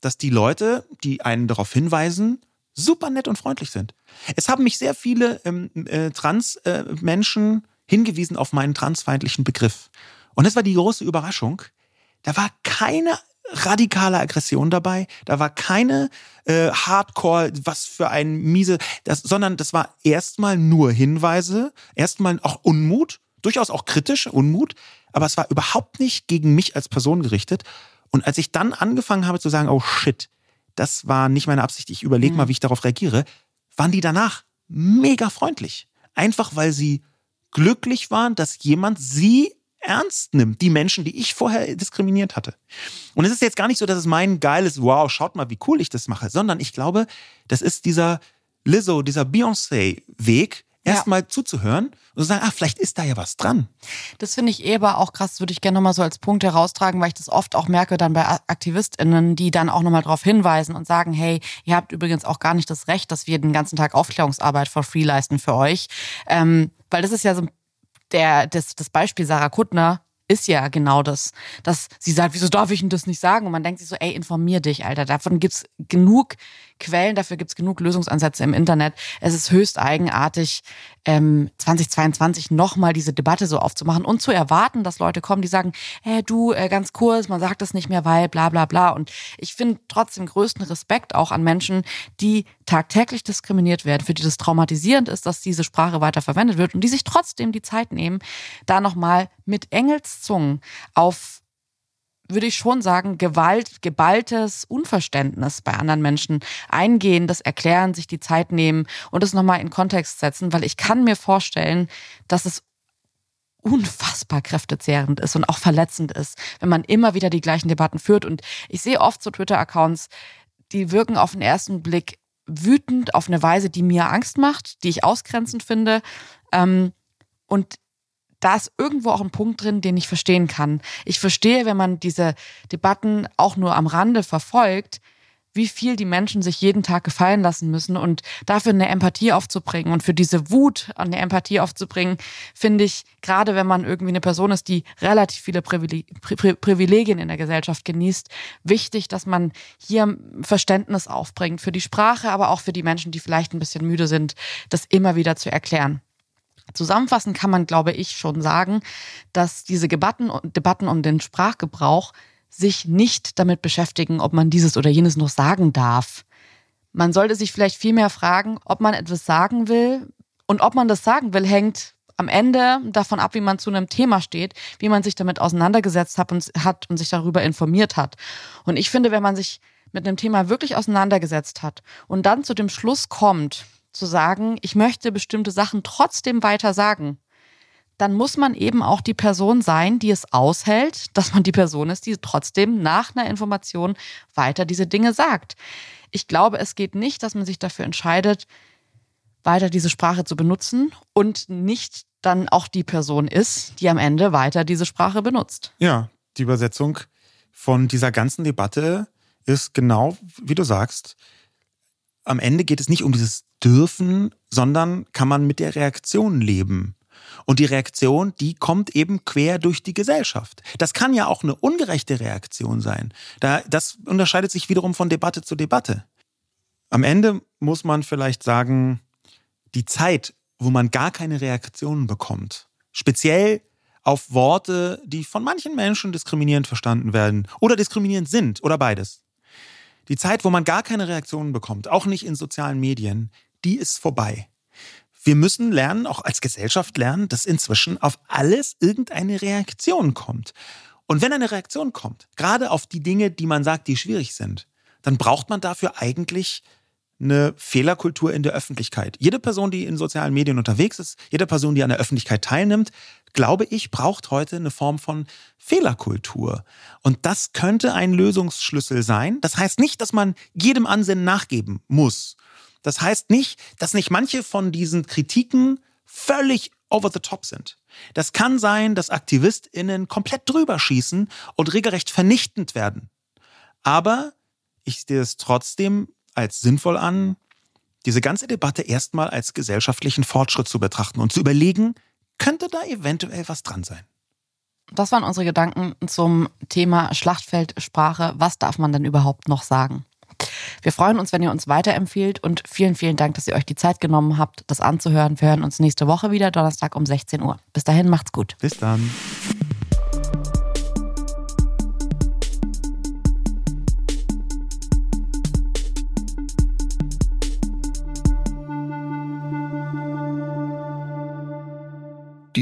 dass die Leute, die einen darauf hinweisen, super nett und freundlich sind. Es haben mich sehr viele ähm, äh, Trans-Menschen äh, hingewiesen auf meinen transfeindlichen Begriff. Und das war die große Überraschung. Da war keine radikale Aggression dabei, da war keine äh, Hardcore, was für ein miese, das, sondern das war erstmal nur Hinweise, erstmal auch Unmut, durchaus auch kritisch, Unmut, aber es war überhaupt nicht gegen mich als Person gerichtet. Und als ich dann angefangen habe zu sagen, oh shit, das war nicht meine Absicht, ich überlege mhm. mal, wie ich darauf reagiere, waren die danach mega freundlich. Einfach weil sie glücklich waren, dass jemand sie ernst nimmt, die Menschen, die ich vorher diskriminiert hatte. Und es ist jetzt gar nicht so, dass es mein geiles, wow, schaut mal, wie cool ich das mache, sondern ich glaube, das ist dieser Lizzo, dieser Beyoncé-Weg, erstmal ja. zuzuhören und zu sagen, ah, vielleicht ist da ja was dran. Das finde ich eh aber auch krass, würde ich gerne nochmal so als Punkt heraustragen, weil ich das oft auch merke dann bei AktivistInnen, die dann auch nochmal darauf hinweisen und sagen, hey, ihr habt übrigens auch gar nicht das Recht, dass wir den ganzen Tag Aufklärungsarbeit for free leisten für euch. Ähm, weil das ist ja so der, das, das Beispiel Sarah Kuttner ist ja genau das, dass sie sagt, wieso darf ich denn das nicht sagen? Und man denkt sich so, ey, informier dich, Alter. Davon gibt's genug Quellen, dafür gibt's genug Lösungsansätze im Internet. Es ist höchst eigenartig, ähm, 2022 nochmal diese Debatte so aufzumachen und zu erwarten, dass Leute kommen, die sagen, hey, du, äh, ganz kurz, man sagt das nicht mehr, weil bla bla bla. Und ich finde trotzdem größten Respekt auch an Menschen, die tagtäglich diskriminiert werden, für die das traumatisierend ist, dass diese Sprache weiter verwendet wird und die sich trotzdem die Zeit nehmen, da nochmal mit Engelszungen auf würde ich schon sagen, Gewalt, geballtes Unverständnis bei anderen Menschen eingehen, das erklären, sich die Zeit nehmen und das nochmal in Kontext setzen, weil ich kann mir vorstellen, dass es unfassbar kräftezehrend ist und auch verletzend ist, wenn man immer wieder die gleichen Debatten führt. Und ich sehe oft so Twitter-Accounts, die wirken auf den ersten Blick wütend auf eine Weise, die mir Angst macht, die ich ausgrenzend finde. Ähm, und da ist irgendwo auch ein Punkt drin, den ich verstehen kann. Ich verstehe, wenn man diese Debatten auch nur am Rande verfolgt, wie viel die Menschen sich jeden Tag gefallen lassen müssen und dafür eine Empathie aufzubringen und für diese Wut eine Empathie aufzubringen, finde ich, gerade wenn man irgendwie eine Person ist, die relativ viele Privilegien in der Gesellschaft genießt, wichtig, dass man hier Verständnis aufbringt für die Sprache, aber auch für die Menschen, die vielleicht ein bisschen müde sind, das immer wieder zu erklären. Zusammenfassend kann man, glaube ich, schon sagen, dass diese Debatten, Debatten um den Sprachgebrauch sich nicht damit beschäftigen, ob man dieses oder jenes noch sagen darf. Man sollte sich vielleicht vielmehr fragen, ob man etwas sagen will. Und ob man das sagen will, hängt am Ende davon ab, wie man zu einem Thema steht, wie man sich damit auseinandergesetzt hat und, hat und sich darüber informiert hat. Und ich finde, wenn man sich mit einem Thema wirklich auseinandergesetzt hat und dann zu dem Schluss kommt, zu sagen, ich möchte bestimmte Sachen trotzdem weiter sagen, dann muss man eben auch die Person sein, die es aushält, dass man die Person ist, die trotzdem nach einer Information weiter diese Dinge sagt. Ich glaube, es geht nicht, dass man sich dafür entscheidet, weiter diese Sprache zu benutzen und nicht dann auch die Person ist, die am Ende weiter diese Sprache benutzt. Ja, die Übersetzung von dieser ganzen Debatte ist genau, wie du sagst, am Ende geht es nicht um dieses Dürfen, sondern kann man mit der Reaktion leben. Und die Reaktion, die kommt eben quer durch die Gesellschaft. Das kann ja auch eine ungerechte Reaktion sein. Da, das unterscheidet sich wiederum von Debatte zu Debatte. Am Ende muss man vielleicht sagen, die Zeit, wo man gar keine Reaktionen bekommt, speziell auf Worte, die von manchen Menschen diskriminierend verstanden werden oder diskriminierend sind oder beides, die Zeit, wo man gar keine Reaktionen bekommt, auch nicht in sozialen Medien, die ist vorbei. Wir müssen lernen, auch als Gesellschaft lernen, dass inzwischen auf alles irgendeine Reaktion kommt. Und wenn eine Reaktion kommt, gerade auf die Dinge, die man sagt, die schwierig sind, dann braucht man dafür eigentlich eine Fehlerkultur in der Öffentlichkeit. Jede Person, die in sozialen Medien unterwegs ist, jede Person, die an der Öffentlichkeit teilnimmt, glaube ich, braucht heute eine Form von Fehlerkultur. Und das könnte ein Lösungsschlüssel sein. Das heißt nicht, dass man jedem Ansinnen nachgeben muss. Das heißt nicht, dass nicht manche von diesen Kritiken völlig over the top sind. Das kann sein, dass AktivistInnen komplett drüber schießen und regelrecht vernichtend werden. Aber ich sehe es trotzdem als sinnvoll an, diese ganze Debatte erstmal als gesellschaftlichen Fortschritt zu betrachten und zu überlegen, könnte da eventuell was dran sein. das waren unsere Gedanken zum Thema Schlachtfeldsprache. Was darf man denn überhaupt noch sagen? Wir freuen uns, wenn ihr uns weiterempfehlt und vielen, vielen Dank, dass ihr euch die Zeit genommen habt, das anzuhören. Wir hören uns nächste Woche wieder, Donnerstag um 16 Uhr. Bis dahin, macht's gut. Bis dann.